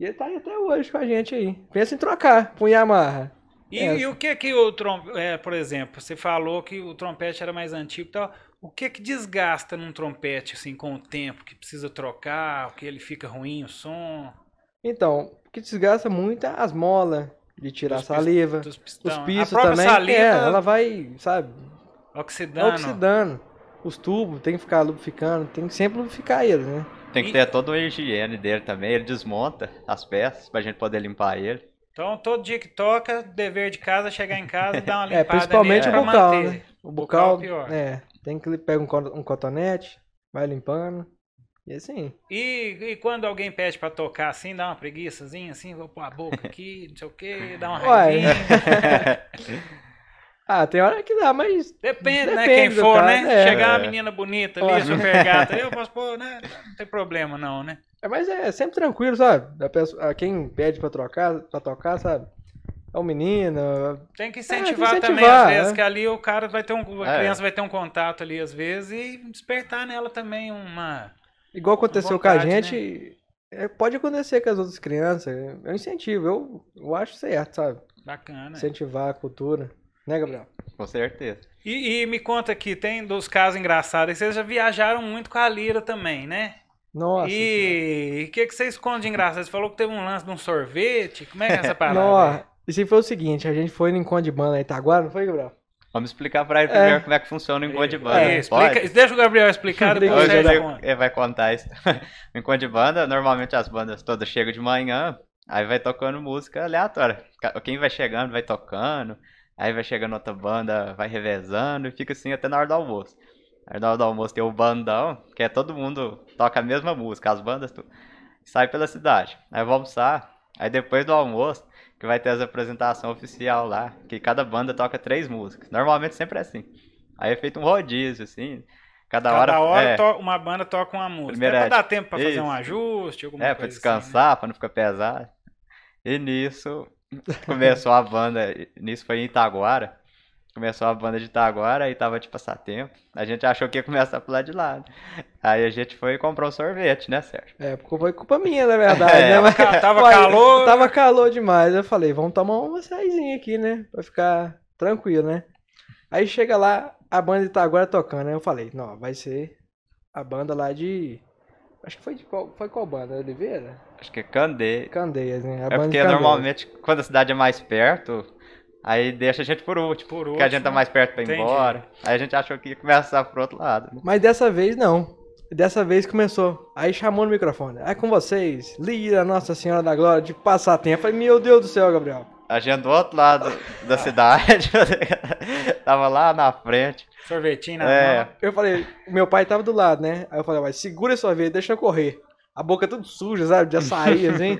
E ele tá aí até hoje com a gente aí. Pensa em trocar pro Yamaha. E, É. e o que que o trompete, é, por exemplo, você falou que o trompete era mais antigo e tal. O que que desgasta num trompete, assim, com o tempo? Que precisa trocar, o que ele fica ruim, o som, Então, o que desgasta muito é as molas de tirar Dos a saliva. dos Os pisos a própria também, saliva é, ela vai, sabe, oxidando. oxidando. Os tubos tem que ficar lubrificando, tem que sempre lubrificar eles, né? Tem que E- ter toda a higiene dele também. Ele desmonta as peças pra gente poder limpar ele. Então, todo dia que toca, dever de casa, é chegar em casa e dar uma [laughs] limpada É, principalmente o manter. né? O Bocal bocal, pior. é, tem que pegar um, um cotonete, vai limpando. E assim, E, e quando alguém pede pra tocar assim, dá uma preguiçazinha, assim, vou pôr a boca aqui, não sei o que, dá uma Uai. raivinha. [laughs] ah, tem hora que dá, mas Depende, né? Depende Quem do for, cara, né? é. Chegar uma É. menina bonita ali, super gata, eu posso [laughs] pôr, né? Não tem problema não, né? É, mas é sempre tranquilo, sabe? A pessoa, a quem pede pra trocar, pra tocar, sabe? É o menino. Tem que É, tem incentivar, que também, incentivar, às vezes, é. que ali o cara vai ter um. A É. criança vai ter um contato ali, às vezes, e despertar nela também uma. Igual aconteceu com a vontade, né? gente. é, pode acontecer com as outras crianças. Eu incentivo, eu, eu acho certo, sabe? Bacana. Incentivar a cultura. Né, Gabriel? Com certeza. E, e me conta aqui, tem dos casos engraçados. Vocês já viajaram muito com a Lira também, né? Nossa. e o que, que você esconde de engraçado? Você falou que teve um lance de um sorvete. Como é que é essa [laughs] parada? Nossa. Isso foi o seguinte, a gente foi no encontro de banda em Itaguara, não foi, Gabriel? Vamos explicar pra ele É. primeiro como é que funciona o encontro de banda. É, explica- deixa o Gabriel explicar, [laughs] depois ele, ele vai contar isso. [laughs] O encontro de banda, normalmente as bandas todas chegam de manhã, aí vai tocando música aleatória. Quem vai chegando vai tocando, aí vai chegando outra banda, vai revezando e fica assim até na hora do almoço. Aí na hora do almoço tem o bandão, que é todo mundo toca a mesma música, as bandas tu, sai pela cidade. Aí vamos almoçar, aí depois do almoço, que vai ter as apresentações oficial lá, que cada banda toca três músicas. Normalmente sempre é assim. Aí é feito um rodízio, assim. Cada, Cada hora, é, to- uma banda toca uma música. Primeiro é pra é- dar tempo pra fazer isso. um ajuste, alguma É, pra coisa descansar, pra não ficar pesado. E nisso, começou a banda, nisso foi em Itaguara. Começou a banda de Itaguara e tava de passatempo. A gente achou que ia começar pro lado de lá. Aí a gente foi e comprou um sorvete, né, Sérgio? É, porque foi culpa minha, na verdade, É, né? Mas, tava calor. Tava calor demais. Eu falei, vamos tomar uma açaizinha aqui, né? Pra ficar tranquilo, né? Aí chega lá, a banda de Itaguara tocando. Aí eu falei, não, vai ser a banda lá de. Acho que foi de qual, foi qual banda? Oliveira? Acho que é Candê. Candeias, né? A É porque normalmente, quando a cidade é mais perto, aí deixa a gente por último. Por Porque a gente tá último. mais perto pra ir Entendi. embora. Aí a gente achou que ia começar pro outro lado. né? Mas dessa vez não. Dessa vez começou. Aí chamou no microfone. Aí com vocês, Lira, Nossa Senhora da Glória, de passatempo. Eu falei, meu Deus do céu, Gabriel. A gente do outro lado da cidade, [laughs] tava lá na frente. Sorvetinho na É. mão. Eu falei, meu pai tava do lado, né? Aí eu falei, mas segura esse sorvete, deixa eu correr. A boca tudo suja, sabe? De açaí, [laughs] assim.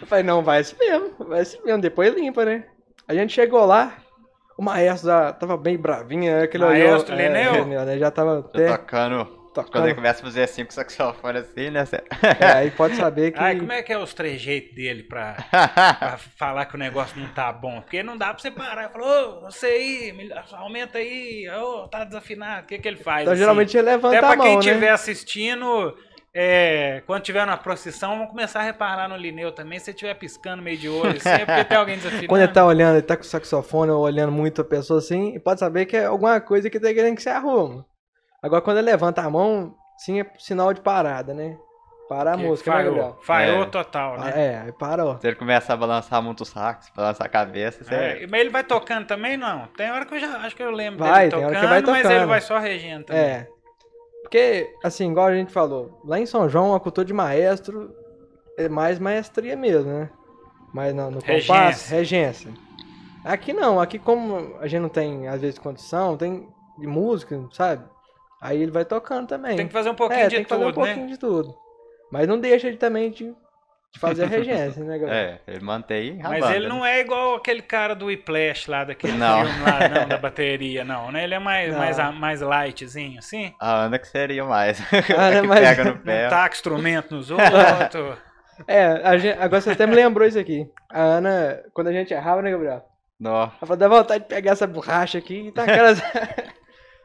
Eu falei, não, vai assim mesmo, vai assim mesmo, depois limpa, né? A gente chegou lá, o maestro já tava bem bravinho, né? Aquele Maestro olhou, é, [laughs] né? Já tava Tô até tocando. Quando tocando. ele começa a fazer assim com o saxofone assim, né? É, aí pode saber [laughs] que... Ai, como é que é os trejeitos dele pra, pra falar que o negócio não tá bom? Porque não dá pra você parar falar, ô, você aí, me- aumenta aí, ô, tá desafinado. O que que ele faz? Então assim? geralmente ele levanta Até a pra mão, quem né? estiver assistindo, é, quando tiver na procissão, vamos começar a reparar no Lineu também. Se você estiver piscando meio de olho, assim, é porque tem alguém desafinado. Quando ele tá olhando, ele tá com o saxofone ou olhando muito a pessoa assim, e pode saber que é alguma coisa que tá querendo que você arruma. Agora quando ele levanta a mão, sim é sinal de parada, né? Parar a Que música, né, falhou, Gabriel? falhou É. total, né? É, aí parou. Se ele começa a balançar muito o sax, balançar a cabeça, você... É, mas ele vai tocando também, não? Tem hora que eu já acho que eu lembro Vai, dele tem tocando, hora que vai mas tocando. ele vai só regendo também. É. Porque, assim, igual a gente falou, lá em São João, a cultura de maestro é mais maestria mesmo, né? Mas no, no Regência. compasso, regência. Aqui não, aqui como a gente não tem, às vezes, condição, tem de música, sabe? Aí ele vai tocando também. Tem que fazer um pouquinho é, de tem que fazer tudo, um né? pouquinho de tudo. Mas não deixa ele também de, de fazer a regência, né, galera? É, ele mantém a Mas banda, ele né? não é igual aquele cara do Whiplash lá daquele Não. filme lá, não, [laughs] da bateria, não, né? Ele é mais, Não. mais, mais lightzinho, assim. A Ana que seria mais. [laughs] Ana que mais- pega no Não pé. taca instrumento nos outros. [laughs] É, a gente- agora você até me lembrou isso aqui. A Ana, quando a gente errava, né, Gabriel? Nó. Ela falou, dá vontade de pegar essa borracha aqui e tacar as...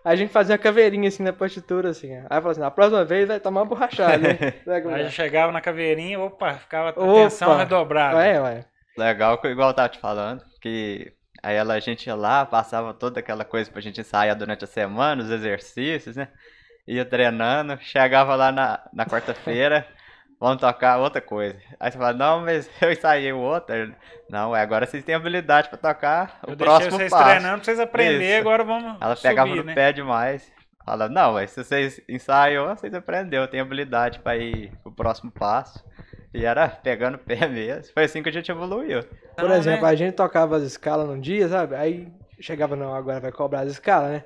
A gente fazia uma caveirinha assim na partitura, assim. Aí ela falou assim, na próxima vez vai tomar uma borrchaada, né? [laughs] Aí já chegava na caveirinha, opa, ficava a Opa. atenção redobrada. É, ué. Legal, igual eu tava te falando, que aí ela, a gente ia lá, passava toda aquela coisa pra gente ensaiar durante a semana, os exercícios, né? Ia treinando, chegava lá na, na quarta-feira, [laughs] vamos tocar outra coisa. Aí você fala, não, mas [laughs] eu ensaiei o outro. Não, é, agora vocês têm habilidade pra tocar o Eu deixei próximo vocês passo. treinando pra vocês aprenderem, Isso. agora vamos Ela pegava subir, no né? pé demais. Fala, não, mas se vocês ensaiou, vocês aprenderam, tem habilidade pra ir pro próximo passo. E era pegando o pé [laughs] mesmo. Foi assim que a gente evoluiu. Por Então, exemplo, né? a gente tocava as escalas num dia, sabe? Aí chegava, não, agora vai cobrar as escalas, né?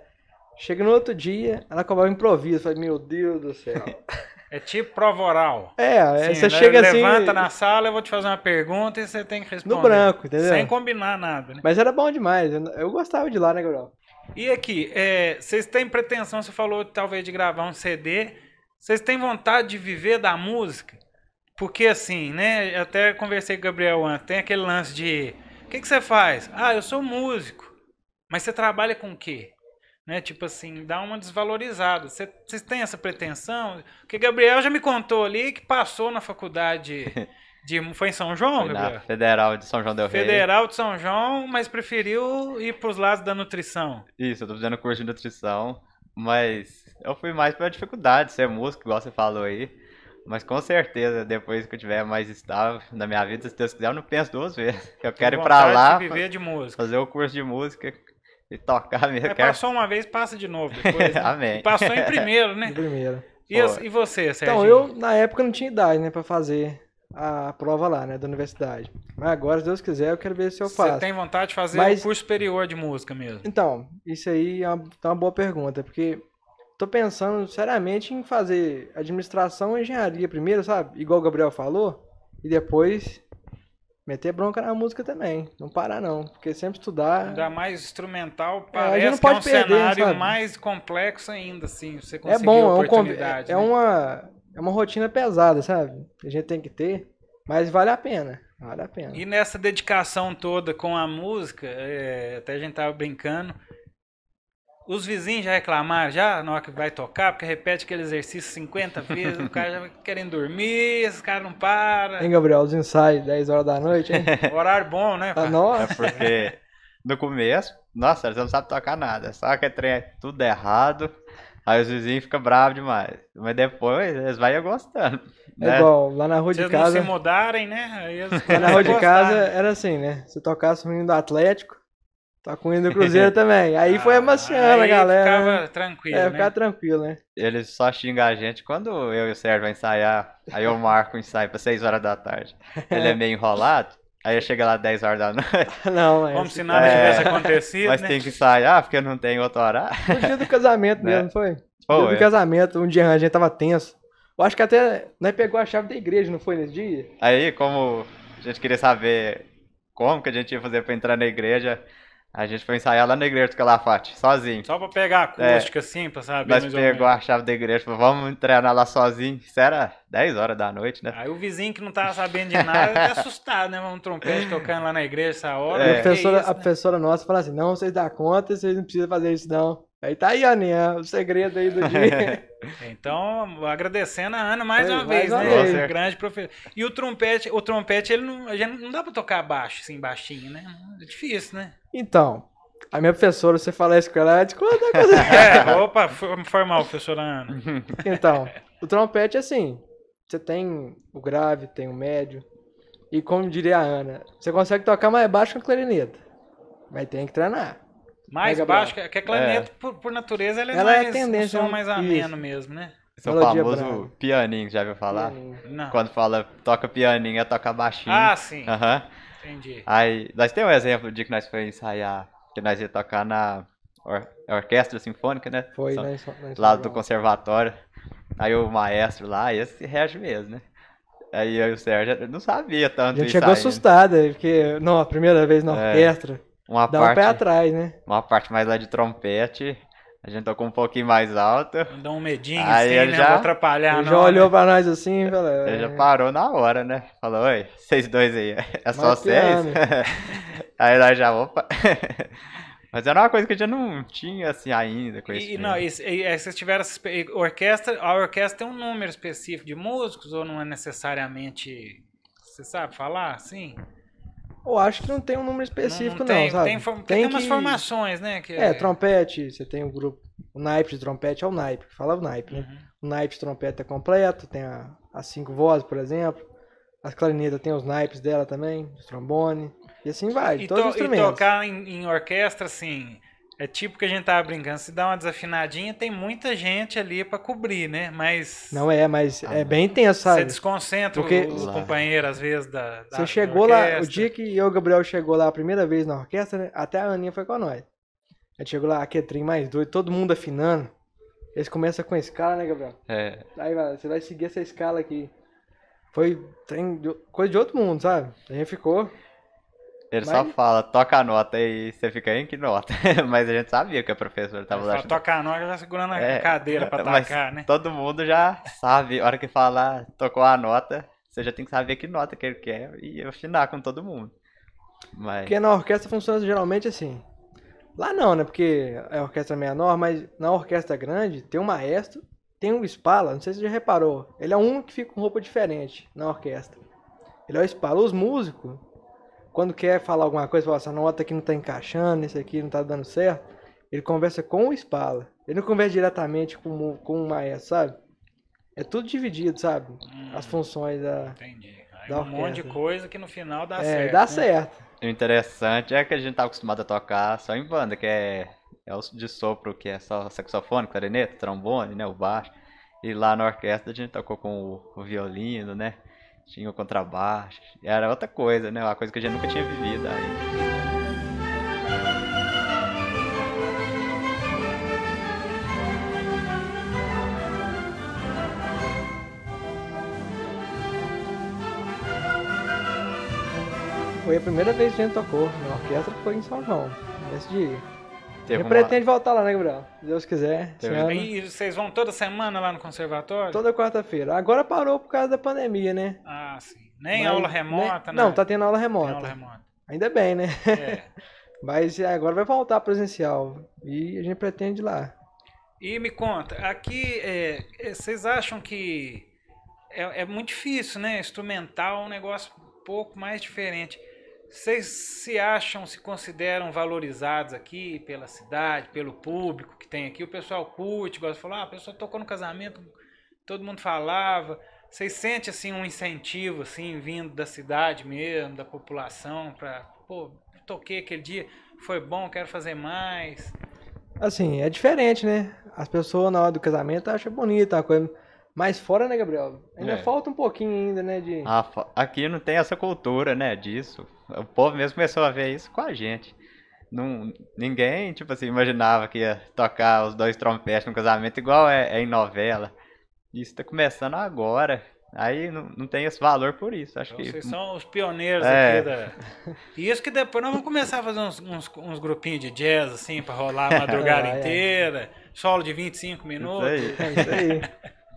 Chega no outro dia, ela cobrava improviso. Eu Falei, meu Deus do céu. [laughs] É tipo prova oral. É, Assim, você né? chega assim. Levanta na sala, eu vou te fazer uma pergunta e você tem que responder. No branco, entendeu? Sem combinar nada, né? Mas era bom demais. Eu, eu gostava de ir lá, né, Gabriel? E aqui, é, vocês têm pretensão, você falou talvez de gravar um CD, vocês têm vontade de viver da música? Porque assim, né, eu até conversei com o Gabriel antes, tem aquele lance de, o que, que você faz? Ah, eu sou músico, mas você trabalha com o quê? Né, tipo assim, dá uma desvalorizada. Cê- Vocês têm essa pretensão? Porque Gabriel já me contou ali que passou na faculdade [laughs] de... Foi em São João, Foi Gabriel? Federal de São João del Rei. Federal de São João, mas preferiu ir pros lados da nutrição. Isso, eu tô fazendo curso de nutrição, mas eu fui mais pela dificuldade de ser músico, igual você falou aí. Mas com certeza, depois que eu tiver mais estável na minha vida, se Deus quiser, eu não penso duas vezes. Eu quero ir pra lá, de viver de música. fazer o curso de música e tocar mesmo. Quero- passou uma vez, passa de novo depois. [laughs] né? Amém. E Passou em primeiro, né? [laughs] De primeira. E, e você, Sérgio? Então, eu, na época, não tinha idade, né, pra fazer a prova lá, né, da universidade. Mas agora, se Deus quiser, eu quero ver se eu Você faço. tem vontade de fazer Mas- o curso superior de música mesmo? Então, isso aí é uma, é uma boa pergunta, porque tô pensando seriamente em fazer administração e engenharia primeiro, sabe? Igual o Gabriel falou, e depois meter bronca na música também. Não parar não, porque sempre estudar. Ainda mais instrumental, É, a parece não que é um pode perder, cenário sabe? mais complexo ainda, assim, você É conseguir bom, é, um convi- oportunidade. é, né? uma é uma rotina pesada, sabe? A gente tem que ter, mas vale a pena. Vale a pena. E nessa dedicação toda com a música, é, até a gente tava brincando, os vizinhos já reclamaram já na hora que vai tocar, porque repete aquele exercício 50 [laughs] vezes, o cara já vai querendo dormir, esse cara não para. Hein, Gabriel? Os ensaios 10 horas da noite, hein? [laughs] Horário bom, né? Ah, pai? É nossa. porque no começo, nossa, você não sabe tocar nada. Só que é trem é tudo errado. Aí os vizinhos ficam bravos demais. Mas depois eles vão gostando. É Né? igual, lá na rua Se de eles não se casa. mudarem, né? Aí eles Lá na rua de gostar, casa era assim, né? Se tocasse o hino do Atlético, toca o hino do Cruzeiro [laughs] também. Aí foi amaciando a galera. Ficava né? tranquilo, É, né? ficar tranquilo, né? Eles só xingam a gente quando eu e o Sérgio vai ensaiar. Aí eu marco o ensaio pra 6 horas da tarde. Ele é meio enrolado. Aí chega lá 10 horas da noite. [laughs] Não, mas. Como se nada É, tivesse acontecido, Mas né? tem que ensaiar porque não tem outro horário. No dia do casamento [laughs] Né? mesmo, foi? Pô, dia do é. casamento, um dia a gente tava tenso. Eu acho que até nós pegou a chave da igreja, não foi nesse dia? Aí, como a gente queria saber como que a gente ia fazer pra entrar na igreja, a gente foi ensaiar lá na igreja do Calafate, sozinho. Só pra pegar a acústica, assim, pra saber Nós pegou a chave da igreja e falou, vamos treinar lá sozinho. Isso era 10 horas da noite, né? Aí o vizinho que não tava sabendo de nada, até assustado, né? Um trompete tocando lá na igreja essa hora. E É. a professora, isso, a né? professora nossa falou assim: não, vocês dão conta, vocês não precisam fazer isso, não. Aí tá aí, Aninha, o segredo aí do [laughs] dia. Então, agradecendo a Ana mais Foi, uma mais vez, uma né? vez. Nossa, grande professor. E o trompete, o trompete, ele não, a gente não dá pra tocar baixo, assim, baixinho, né? É difícil, né? então, a minha professora, você falar isso com ela, ela te conta uma coisa. É, opa, foi, foi mal, professora Ana. [laughs] Então, o trompete é assim: você tem o grave, tem o médio. E como diria a Ana, você consegue tocar mais baixo que a clarineta. Mas tem que treinar. Mais baixo, que que a clarineta, por, por natureza, ela é Ela é mais, tendência, um som mais isso. ameno mesmo, né? Esse é o Melodia famoso brava. pianinho, já viu falar? Não. Quando fala toca pianinho, é tocar baixinho. Ah, sim, Aham. entendi. Aí, nós temos um exemplo de que nós foi ensaiar, que nós ia tocar na or- orquestra sinfônica, né? Foi, São- né? São Lá do conservatório. Aí o maestro lá, esse rege mesmo, né? Aí eu e o Sérgio não sabia A tanto gente isso chegou aí, né? assustada, porque, não, a primeira vez na É. Uma dá um pé parte, atrás, né? uma parte mais lá de trompete. A gente tocou um pouquinho mais alto. Dá um medinho Aí assim, ele né? já- Vou atrapalhar, Ele não. já olhou pra nós assim e falou. Ele já "É, parou na hora, né? Falou, oi, vocês dois aí, é só vocês? [laughs] aí nós já, opa. [laughs] Mas era uma coisa que a gente não tinha assim ainda com E, não, e, e, aí vocês tiveram e orquestra, a orquestra tem um número específico de músicos ou não é necessariamente, você sabe falar, sim? Eu acho que não tem um número específico, não, tem, sabe? Tem, form- tem umas que- formações, né? Que É, trompete, você tem o grupo. O naipe de trompete é o naipe, fala o naipe, né? Uhum. O naipe de trompete é completo, tem a- as cinco vozes, por exemplo. As clarinetas tem os naipes dela também, os trombone. E assim vai, E, todos to- os e instrumentos. tocar em, em orquestra, assim, é tipo que a gente tava brincando, se dá uma desafinadinha, tem muita gente ali pra cobrir, né? Mas Não é, mas Ah, é bem intenso, você sabe? desconcentra Porque- os Lá. companheiros, às vezes, da, da Você da chegou lá, o dia que eu e o Gabriel chegou lá a primeira vez na orquestra, né? Até a Aninha foi com nós. A gente chegou lá, aquele trem mais doido, todo mundo afinando. Eles começam com a escala, né, Gabriel? É, Aí você vai seguir essa escala aqui. Foi trem de- coisa de outro mundo, sabe? A gente ficou. Ele Mas- só fala, toca a nota e você fica em que nota? [laughs] Mas a gente sabia que a professora tava Fala, lá. toca a nota, já segurando a É, cadeira pra [laughs] mas atacar, né? Todo mundo já sabe, a hora que falar, tocou a nota, você já tem que saber que nota que ele quer e afinar com todo mundo. Mas Porque na orquestra funciona geralmente assim. Lá não, né? Porque é orquestra menor, mas na orquestra grande tem um maestro, tem um espala, não sei se você já reparou. Ele é um que fica com roupa diferente na orquestra. Ele é o espala. Os músicos, quando quer falar alguma coisa, fala, essa nota aqui não tá encaixando, esse aqui não tá dando certo, ele conversa com o espala. Ele não conversa diretamente com, o- com o maestro, sabe? É tudo dividido, sabe? Hum. As funções da. Entendi. Aí Da um monte de coisa que no final dá é, certo. dá né? certo. o interessante é que a gente tá acostumado a tocar só em banda, que é, é o de sopro, que é só saxofone, clarinete, trombone, né, o baixo. E lá na orquestra a gente tocou com o, o violino, né? Tinha o contrabaixo. Era outra coisa, né? Uma coisa que a gente nunca tinha vivido. Foi a primeira vez que a gente tocou na orquestra, foi em São João, nesse dia. A Teve gente uma- pretende voltar lá, né, Gabriel? Se Deus quiser, Teve- ano. E vocês vão toda semana lá no conservatório? Toda quarta-feira. Agora parou por causa da pandemia, né? Ah, sim. Nem Mas- aula remota, nem- né? Não, tá tendo aula Tem remota. aula remota. Ainda bem, né? É. [laughs] Mas agora vai voltar presencial. E a gente pretende ir lá. E me conta, aqui é, é, vocês acham que é, é muito difícil, né? Instrumental é um negócio um pouco mais diferente. Vocês se acham, se consideram valorizados aqui pela cidade, pelo público que tem aqui? O pessoal curte, gosta de falar, ah, a pessoa tocou no casamento, todo mundo falava. Vocês sentem assim um incentivo assim vindo da cidade mesmo, da população para, pô, toquei aquele dia, foi bom, quero fazer mais. Assim, é diferente, né? As pessoas na hora do casamento acham bonita a coisa. Mas fora, né, Gabriel? Ainda É. falta um pouquinho ainda, né? De... Ah, aqui não tem essa cultura, né, disso. O povo mesmo começou a ver isso com a gente. Não, ninguém, tipo assim, imaginava que ia tocar os dois trompetes no casamento igual é, é em novela. Isso tá começando agora. Aí não, não tem esse valor por isso. Acho Então, que vocês são os pioneiros É. aqui da. E isso que depois nós vamos começar a fazer uns, uns, uns grupinhos de jazz, assim, pra rolar a [laughs] madrugada Ah, é. inteira. Solo de 25 minutos. Isso aí. É isso aí.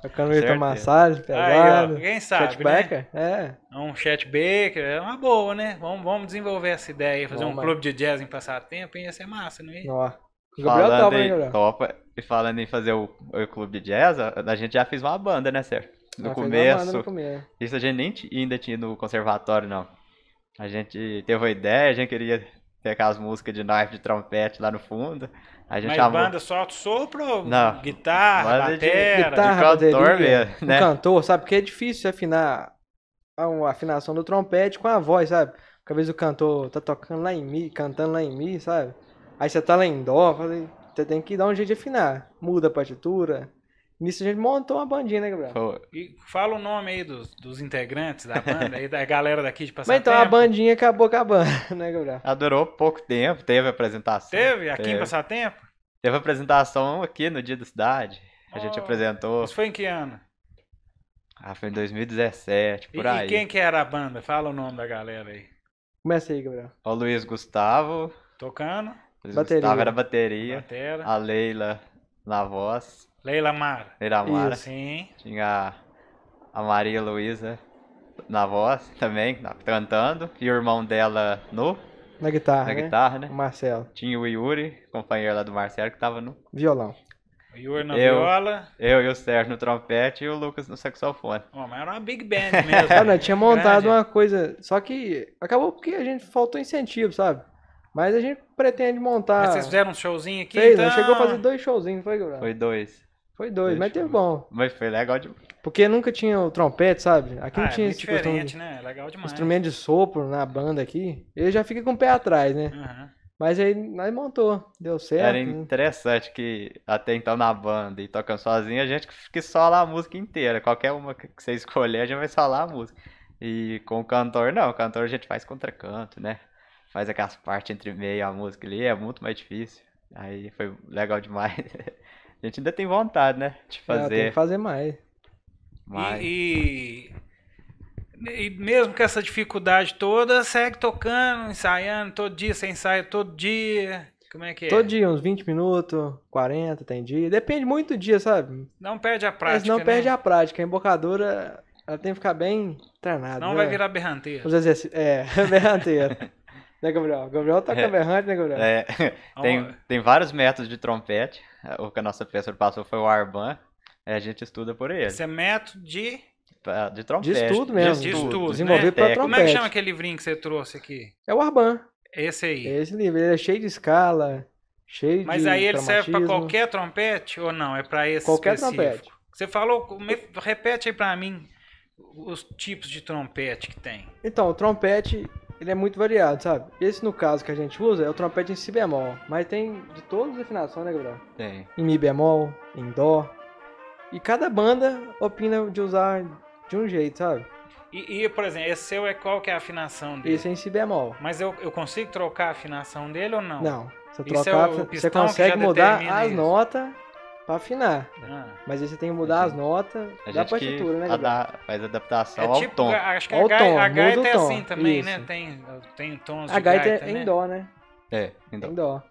Tocando Certeza. Rita Massagem, Aí, ó, pesado. quem sabe, né? Baker, É. Um Chet Baker, é uma boa, né? Vamos, vamos desenvolver essa ideia aí, fazer Vamos, um clube de jazz em passatempo, ia ser massa, não ia? Ó. Gabriel Falando topa, em e falando em fazer o, o clube de jazz, a, a gente já fez uma banda, né, certo? No banda começo, no começo. isso a gente nem ainda tinha no conservatório, não. A gente teve uma ideia, a gente queria ter aquelas músicas de naipe de trompete lá no fundo. A gente Mas chamou. banda solta sopro, Não. guitarra, Banda de batera. Guitarra, cantor bateria, né? cantor, sabe? Porque é difícil afinar a afinação do trompete com a voz, sabe? Porque às vezes o cantor tá tocando lá em mi, cantando lá em mi, sabe? Aí você tá lá em dó, falei, você tem que dar um jeito de afinar. Muda a partitura. Nisso a gente montou uma bandinha, né, Gabriel? Pô, E fala o nome aí dos, dos integrantes da banda, aí da galera daqui de [laughs] Mas passatempo. então a bandinha acabou acabando, [laughs] né, Gabriel? ela durou pouco tempo, teve apresentação. Teve aqui em Teve. passatempo? Teve apresentação aqui no Dia da Cidade. A gente Oh. apresentou. Isso foi em que ano? Ah, foi em 2017, E, por e aí. quem que era a banda? Fala o nome da galera aí. Começa aí, Gabriel. O Luiz Gustavo. Tocando, Luiz Bateria. Gustavo era bateria. batera. A Leila na voz, Leila Mara. Leila Mara. Sim. Tinha a Maria Luísa na voz também, cantando. E o irmão dela no, Na guitarra, na né? guitarra, O né? Marcelo. Tinha o Yuri, companheiro lá do Marcelo, que tava no. Violão. O Yuri na Eu. viola. Eu e o Sérgio no trompete e o Lucas no saxofone. Ó, mas era uma big band mesmo. [laughs] Ah, não, tinha montado Grande. uma coisa. Só que acabou porque a gente faltou incentivo, sabe? Mas a gente pretende montar. Mas vocês fizeram um showzinho aqui, Fez, então... né? Chegou a fazer dois showzinhos, foi, Gabriel? Foi dois. Foi dois, dois mas teve bom. Mas foi legal de. Porque nunca tinha o trompete, sabe? Aqui Ah, não é tinha muito esse costume diferente, de né? Legal demais. instrumento de sopro na banda aqui. Ele já fica com o pé atrás, né? Aham. Mas aí nós montou, deu certo. Era né? interessante que até então na banda e tocando sozinho, a gente que sola a música inteira. Qualquer uma que você escolher, a gente vai solar a música. E com o cantor, não. O cantor a gente faz contracanto, né? Faz aquelas partes entre meio a música ali, é muito mais difícil. Aí foi legal demais. [laughs] A gente ainda tem vontade, né? De Ah, tem fazer que fazer mais. mais. E, e, e mesmo com essa dificuldade toda, segue tocando, ensaiando todo dia, você ensaia todo dia. Como é que é? Todo dia, uns 20 minutos, 40, tem dia. Depende muito do dia, sabe? Não perde a Mas prática, não né? perde a prática. A embocadora, ela tem que ficar bem treinada. Não né? vai virar berranteiro. Os exercícios. É, [laughs] berranteiro. né, Gabriel? Gabriel toca É. berrante, né, Gabriel? É, [laughs] tem, tem vários métodos de trompete. [laughs] O que a nossa professora passou foi o Arban. aí A gente estuda por ele. Esse é método de... De trompete. estudo mesmo. De estudo, Desenvolvido né? pra Técnica. Como é que trompete. chama aquele livrinho que você trouxe aqui? É o Arban. Esse aí. É esse livro. Ele é cheio de escala, cheio Mas de aí ele serve pra cromatismo. qualquer trompete ou não? É pra esse Qualquer específico? trompete. Você falou, me- repete aí pra mim os tipos de trompete que tem. Então, o trompete, ele é muito variado, sabe? Esse, no caso, que a gente usa, é o trompete em si bemol. Mas tem de todas as afinações, né, Gabriel? Tem. Em mi bemol, em dó. E cada banda opina de usar de um jeito, sabe? E, e, por exemplo, esse seu é qual que é a afinação dele? Esse é em si bemol. Mas eu, eu consigo trocar a afinação dele ou não? Não. Você Isso é o você pistão que consegue mudar as notas pra afinar. Ah. Mas aí você tem que mudar as notas A da partitura, né, Gabriel? faz adaptação É ao tipo, tom. acho que Ao a, gai, tom, a gaita é tom, assim também, isso. né? Tem, tem tons A de gaita gaita, é né? em dó, né? É, então. Em dó.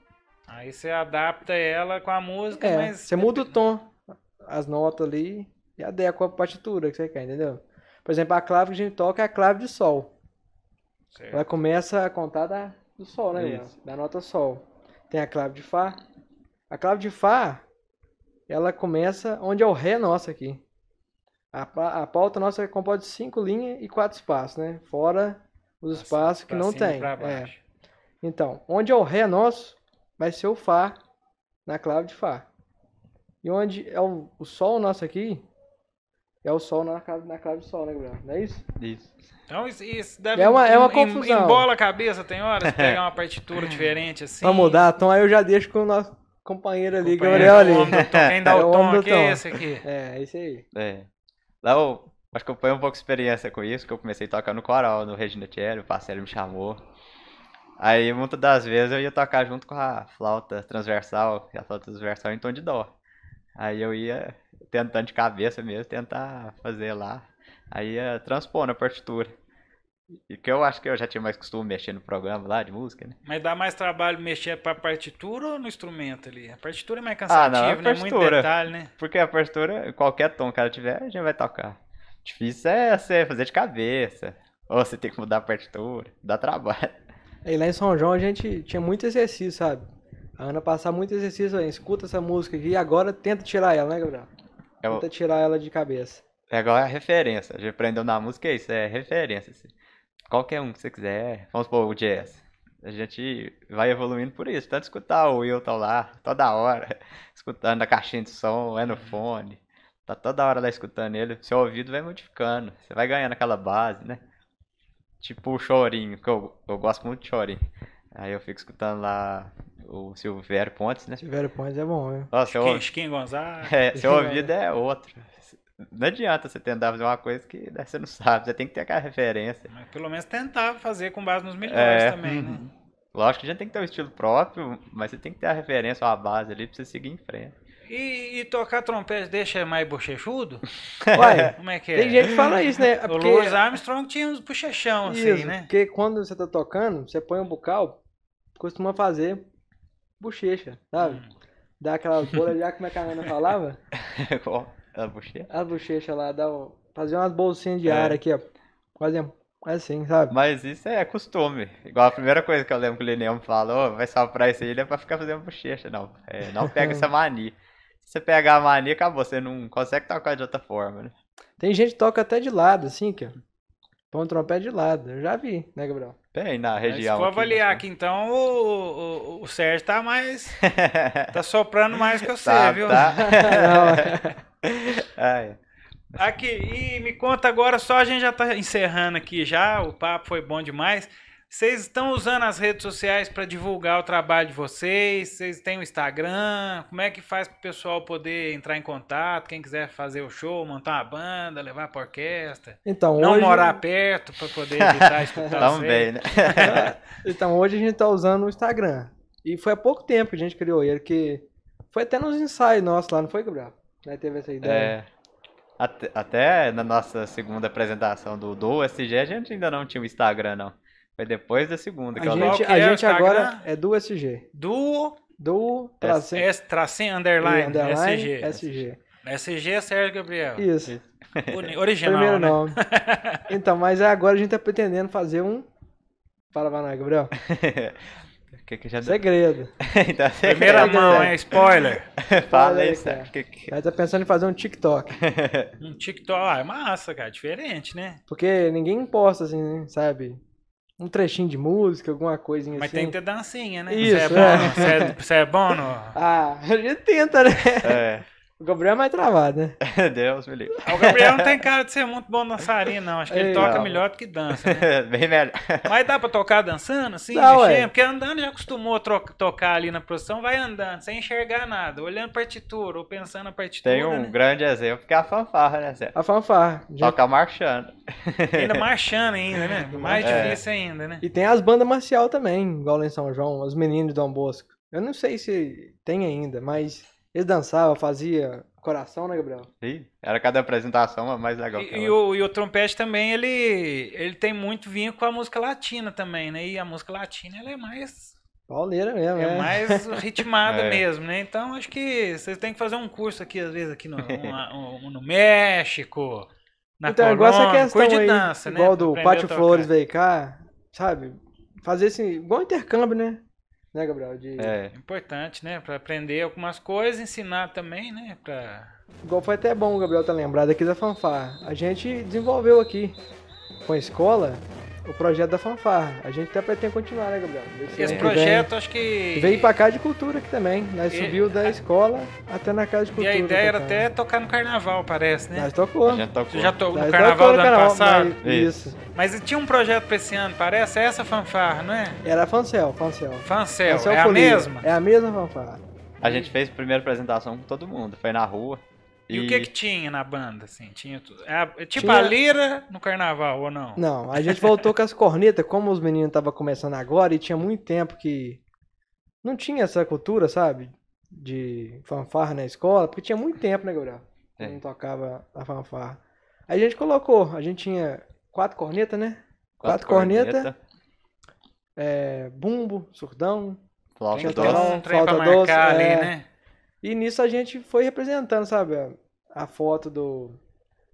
Aí você adapta ela com a música, É, mas... você muda o tom, as notas ali e adequa a partitura que você quer, entendeu? Por exemplo, a clave que a gente toca é a clave de sol. Certo. Ela começa a contar da, do sol, né? Isso. Da nota sol. Tem a clave de Fá. A clave de Fá, ela começa onde é o Ré nosso aqui. A, a pauta nossa é composta de cinco linhas e quatro espaços, né? Fora os espaços que não tem. É. Então, onde é o Ré nosso, vai ser o Fá na clave de Fá. E onde é o, o Sol nosso aqui, é o Sol na clave, na clave de Sol, né, Gabriel? Não é isso? Isso. Então isso, isso deve É uma- é uma em- confusão. Embola a cabeça, tem horas, pegar [laughs] uma partitura diferente assim. Pra mudar, então aí eu já deixo com o nosso companheiro ali, Gabriel ali. Quem dá [laughs] É o tom aqui tom. é esse aqui. É, isso aí. É. Lá eu acho que eu tenho um pouco de experiência com isso, que eu comecei a tocar no coral, no Regina Thierry, o parceiro me chamou. Aí muitas das vezes eu ia tocar junto com a flauta transversal, e a flauta transversal em tom de dó. Aí eu ia tentando de cabeça mesmo, tentar fazer lá. Aí ia transpor na partitura. E que eu acho que eu já tinha mais costume mexer no programa lá de música, né? Mas dá mais trabalho mexer pra partitura ou no instrumento ali? A partitura é mais Ah, não, cansativa, a né? Muito partitura. detalhe, né? Porque a partitura, qualquer tom que ela tiver, a gente vai tocar. Difícil é você fazer de cabeça. Ou você tem que mudar a partitura. Dá trabalho. Aí [laughs] lá em São João a gente tinha muito exercício, sabe? A Ana passava muito exercício aí, escuta essa música aqui e agora tenta tirar ela, né, Gabriel? Tenta tirar ela de cabeça. é igual a referência. A gente aprendeu na música é isso, é referência. assim. Qualquer um que você quiser. Vamos supor, o jazz. A gente vai evoluindo por isso. Tanto escutar o Wilton lá, toda hora. [laughs] Escutando na caixinha de som, é no fone. Tá toda hora lá escutando ele. Seu ouvido vai modificando. Você vai ganhando aquela base, né? Tipo o chorinho, que eu, eu gosto muito de chorinho. Aí eu fico escutando lá o Silvério Pontes, né? Silvério Pontes é bom, né? Nossa, Chiquinho, [laughs] Chiquinho Gonzaga. é, seu ouvido é outro. Não adianta você tentar fazer uma coisa que você não sabe, você tem que ter aquela referência. Mas pelo menos tentar fazer com base nos melhores É. também, né? Lógico que a gente tem que ter um estilo próprio, mas você tem que ter a referência, a base ali pra você seguir em frente. E, e tocar trompete deixa mais bochechudo? [laughs] Uai, Como é que é? tem gente que fala isso, né? É O porque- Louis Armstrong tinha uns bochechão assim, Isso, né? porque quando você tá tocando, você põe um bucal, costuma fazer bochecha, sabe? Hum. Dar aquelas bolhas já, como é que a Ana falava? [laughs] [laughs] A bochecha? As bochechas lá, dar um- fazer umas bolsinhas de É. ar aqui, ó. Quase assim, sabe? Mas isso é costume. Igual a primeira coisa que eu lembro que o Lineu me falou, vai soprar isso aí, não é pra ficar fazendo bochecha, não. É, não pega essa [laughs] mania. Se você pegar a mania, acabou. Você não consegue tocar de outra forma, né? Tem gente que toca até de lado, assim, que ó. Põe um trompete de lado. Eu já vi, né, Gabriel? Tem na Mas região. Se for aqui, avaliar né? aqui, então, o, o, o Sérgio tá mais. [laughs] tá soprando mais que você, Tá, viu? tá. [laughs] Não, Ai, Aqui, e me conta agora, só a gente já tá encerrando aqui já, o papo foi bom demais. Vocês estão usando as redes sociais para divulgar o trabalho de vocês? Vocês têm o Instagram? Como é que faz para o pessoal poder entrar em contato? Quem quiser fazer o show, montar uma banda, levar para orquestra? Então, Não hoje... morar perto para poder evitar escutar [laughs] vocês. bem, né? [laughs] Então, hoje a gente tá usando o Instagram. E foi há pouco tempo que a gente criou ele, que foi até nos ensaios nossos lá, não foi, Gabriel? Né, teve essa ideia. É, até, até na nossa segunda apresentação do, do SG, a gente ainda não tinha o Instagram, não. Foi depois da segunda que A gente, a é gente agora é do SG. Do Do tracinho, S, tracinho underline, underline SG. SG. SG é Sérgio Gabriel. Isso. Uni- Original, Primeiro né? nome. [laughs] Então, mas agora a gente tá pretendendo fazer um. Fala, vai lá, Gabriel. [laughs] que que já deu? Segredo. [laughs] então, você Primeira Segredo. mão, hein? Spoiler. [laughs] Fala aí, aí, Sérgio. que que- tá pensando em fazer um TikTok. [laughs] Um TikTok. Ah, é massa, cara. Diferente, né? Porque ninguém posta assim, né, sabe? Um trechinho de música, alguma coisinha Mas assim. tem que ter dancinha, né? Isso, Você é, é. bom, você é, você é bom no... Ah, a gente tenta, né? É, O Gabriel é mais travado, né? [laughs] Deus me livre. O Gabriel não tem cara de ser muito bom dançarino, não. Acho que ele Ei, toca não. melhor do que dança, né? [laughs] Bem melhor. Mas dá pra tocar dançando, assim, Dá, ué. mexendo? Porque andando já acostumou a tocar ali na produção, vai andando, sem enxergar nada, olhando partitura ou pensando na partitura, Tem um né? grande exemplo que é a fanfarra, né, Sérgio? A fanfarra. gente. Toca marchando. Ainda marchando ainda, né? [laughs] Mais É. difícil ainda, né? E tem as bandas marcial também, igual lá em São João, os meninos de Dom Bosco. Eu não sei se tem ainda, mas eles dançavam, fazia coração, né, Gabriel? Ih, Era cada apresentação mais legal que E, e o, e o trompete também, ele, ele tem muito vinho com a música latina também, né? E a música latina, ela é mais, Pauleira mesmo, é é. mais [laughs] ritmada É. mesmo, né? Então, acho que vocês têm que fazer um curso aqui, às vezes, aqui no, uma- um- no México, na então, igual essa Colômbia, questão curso de aí, dança, né? igual do Pátio. Flores veio cá, sabe? Fazer assim, igual intercâmbio, né? Né, Gabriel? De, É, Importante, né? Pra aprender algumas coisas, ensinar também, né? Pra... Igual foi até bom o Gabriel tá lembrado aqui da fanfarra. A gente desenvolveu aqui com a escola o projeto da fanfarra. A gente até pretende continuar, né, Gabriel? Esse Esse que vem. projeto, acho que... Veio pra cá de cultura aqui também. Nós E- subiu da escola até na casa de E cultura. a ideia era até tocar no carnaval, parece, né? Nós tocou. a já tocou Nós no carnaval tocou do no ano carnaval, passado? mas- Isso. Mas tinha um projeto pra esse ano, parece? É essa fanfarra, não é? Era Fancel, Fancel. Fancel, Fancel é a mesma? É a mesma fanfarra. A gente fez a primeira apresentação com todo mundo. Foi na rua. E, o que que tinha na banda, assim? Tinha tudo. É é tipo Tinha- a lira no carnaval, ou não? Não, a gente voltou [laughs] com as cornetas, como os meninos estavam começando agora e tinha muito tempo que não tinha essa cultura, sabe? De fanfarra na escola, porque tinha muito tempo, né, Gabriel? É. não tocava a fanfarra. Aí a gente colocou, a gente tinha quatro cornetas, né? Quatro corneta. É, bumbo, surdão. flauta doce. Flauta doce, marcar ali, é. né? E nisso a gente foi representando, sabe? A, foto do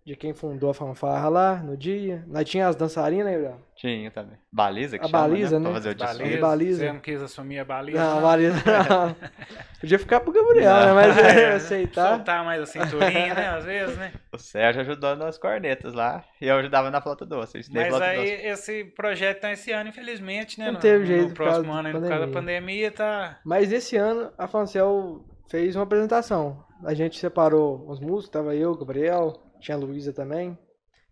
de quem fundou a fanfarra lá no dia. Nós tinha as dançarinas, né, Gabriel? Tinha também. Baliza que A chama, baliza, né? Pra né? fazer o Baliza. desfile. baliza. Você não quis assumir a baliza? Não, a não? baliza [laughs] não. Podia ficar pro Gabriel, né? Não. Mas É, [laughs] aceitar. Soltar mais a cinturinha, né? Às vezes, né? O Sérgio ajudou nas cornetas lá. E eu ajudava na flauta doce. Mas flauta aí doce. esse projeto tá esse ano, infelizmente, né? Não no, teve no jeito por próximo ano, por causa da pandemia, tá. Mas esse ano a Fancel fez uma apresentação. A gente separou os músicos, tava eu, Gabriel, tinha a Luísa também.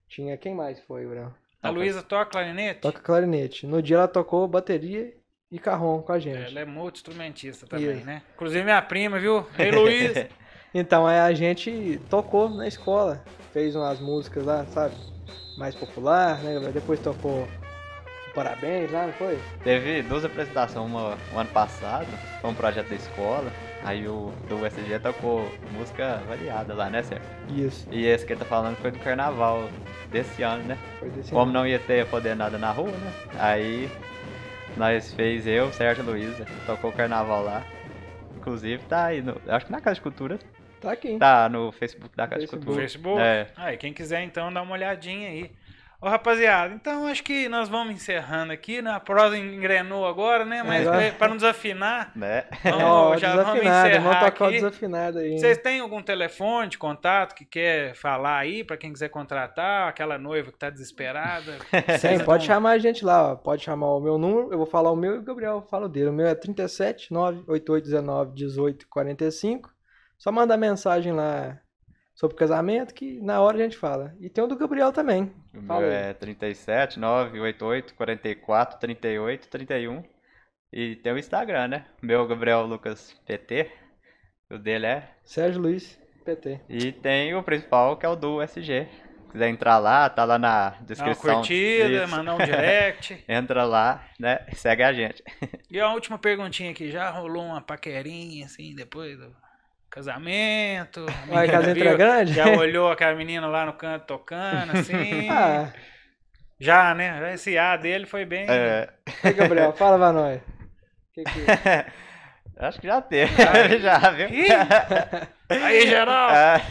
Tinha quem mais foi, Gabriel? A Luísa toca clarinete? Toca clarinete. No dia ela tocou bateria e carrom com a gente. Ela é multi-instrumentista também, Isso. né? Inclusive minha prima, viu? Ei, Luiz! [laughs] Então aí a gente tocou na escola, fez umas músicas lá, sabe? Mais popular, né? Gabriel? Depois tocou Parabéns lá, não foi? Teve duas apresentações, uma o ano passado, foi um projeto da escola. Aí o do USG tocou música variada lá, né, Sérgio? Isso, E esse que ele tá falando foi do carnaval desse ano, né? foi desse Como ano. não ia ter poder nada na rua, né? Aí nós fez eu, Sérgio e Luísa, tocou o carnaval lá. inclusive, tá aí no. Acho que na Casa de Cultura. Tá aqui. Tá no Facebook da Casa Facebook. de Cultura. Facebook? É. Aí, quem quiser então dá uma olhadinha aí. Ô, rapaziada, então acho que nós vamos encerrando aqui, né? A prosa engrenou agora, né? Mas Agora- para não desafinar, [laughs] Né? vamos, [laughs] Ó, já vamos desafinado, vamos encerrar tocar aqui. desafinado aí. Vocês têm algum telefone de contato que quer falar aí para quem quiser contratar? Aquela noiva que tá desesperada? [laughs] Sim, pode não- chamar a gente lá, ó. Pode chamar o meu número, eu vou falar o meu e o Gabriel fala o dele. O meu é 37 98819 1845. Só mandar mensagem lá sobre o casamento que na hora a gente fala. E tem o do Gabriel também. O Fala meu aí. é 37 988 44 38 31. E tem o Instagram, né? O meu é o Gabriel Lucas PT. O dele é. Sérgio Luiz, PT. E tem o principal que é o do SG. Se quiser entrar lá, tá lá na Dá uma descrição. curtida, Isso. mandar um direct. [laughs] Entra lá, né? Segue a gente. E a última perguntinha aqui, já rolou uma paquerinha assim depois do casamento? [laughs] Ué, casamento viu- era grande? Já olhou aquela menina lá no canto tocando assim? [laughs] Ah, Já, né? Já Esse A dele foi bem. É, [laughs] e Gabriel, fala pra nós. Que que- acho que já teve. já, viu? Ih! Aí, geral! Ah,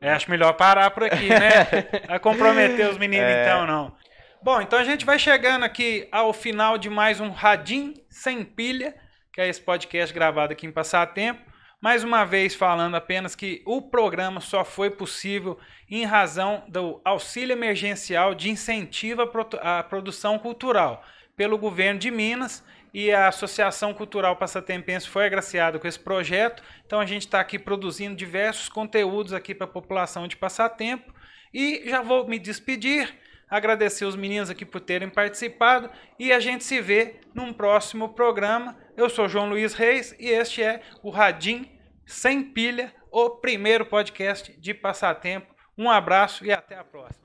É, acho melhor parar por aqui, né? Vai comprometer os meninos É. então, não. Bom, então a gente vai chegando aqui ao final de mais um Radim Sem Pilha, que é esse podcast gravado aqui em Passatempo. Mais uma vez falando apenas que o programa só foi possível em razão do auxílio emergencial de incentivo à produ- à produção cultural pelo governo de Minas e a Associação Cultural Passatempense foi agraciada com esse projeto. Então a gente está aqui produzindo diversos conteúdos aqui para a população de Passatempo e já vou me despedir, agradecer os meninos aqui por terem participado e a gente se vê num próximo programa. Eu sou João Luiz Reis e este é o Radim Sem Pilha, o primeiro podcast de Passatempo. Um abraço e até a próxima.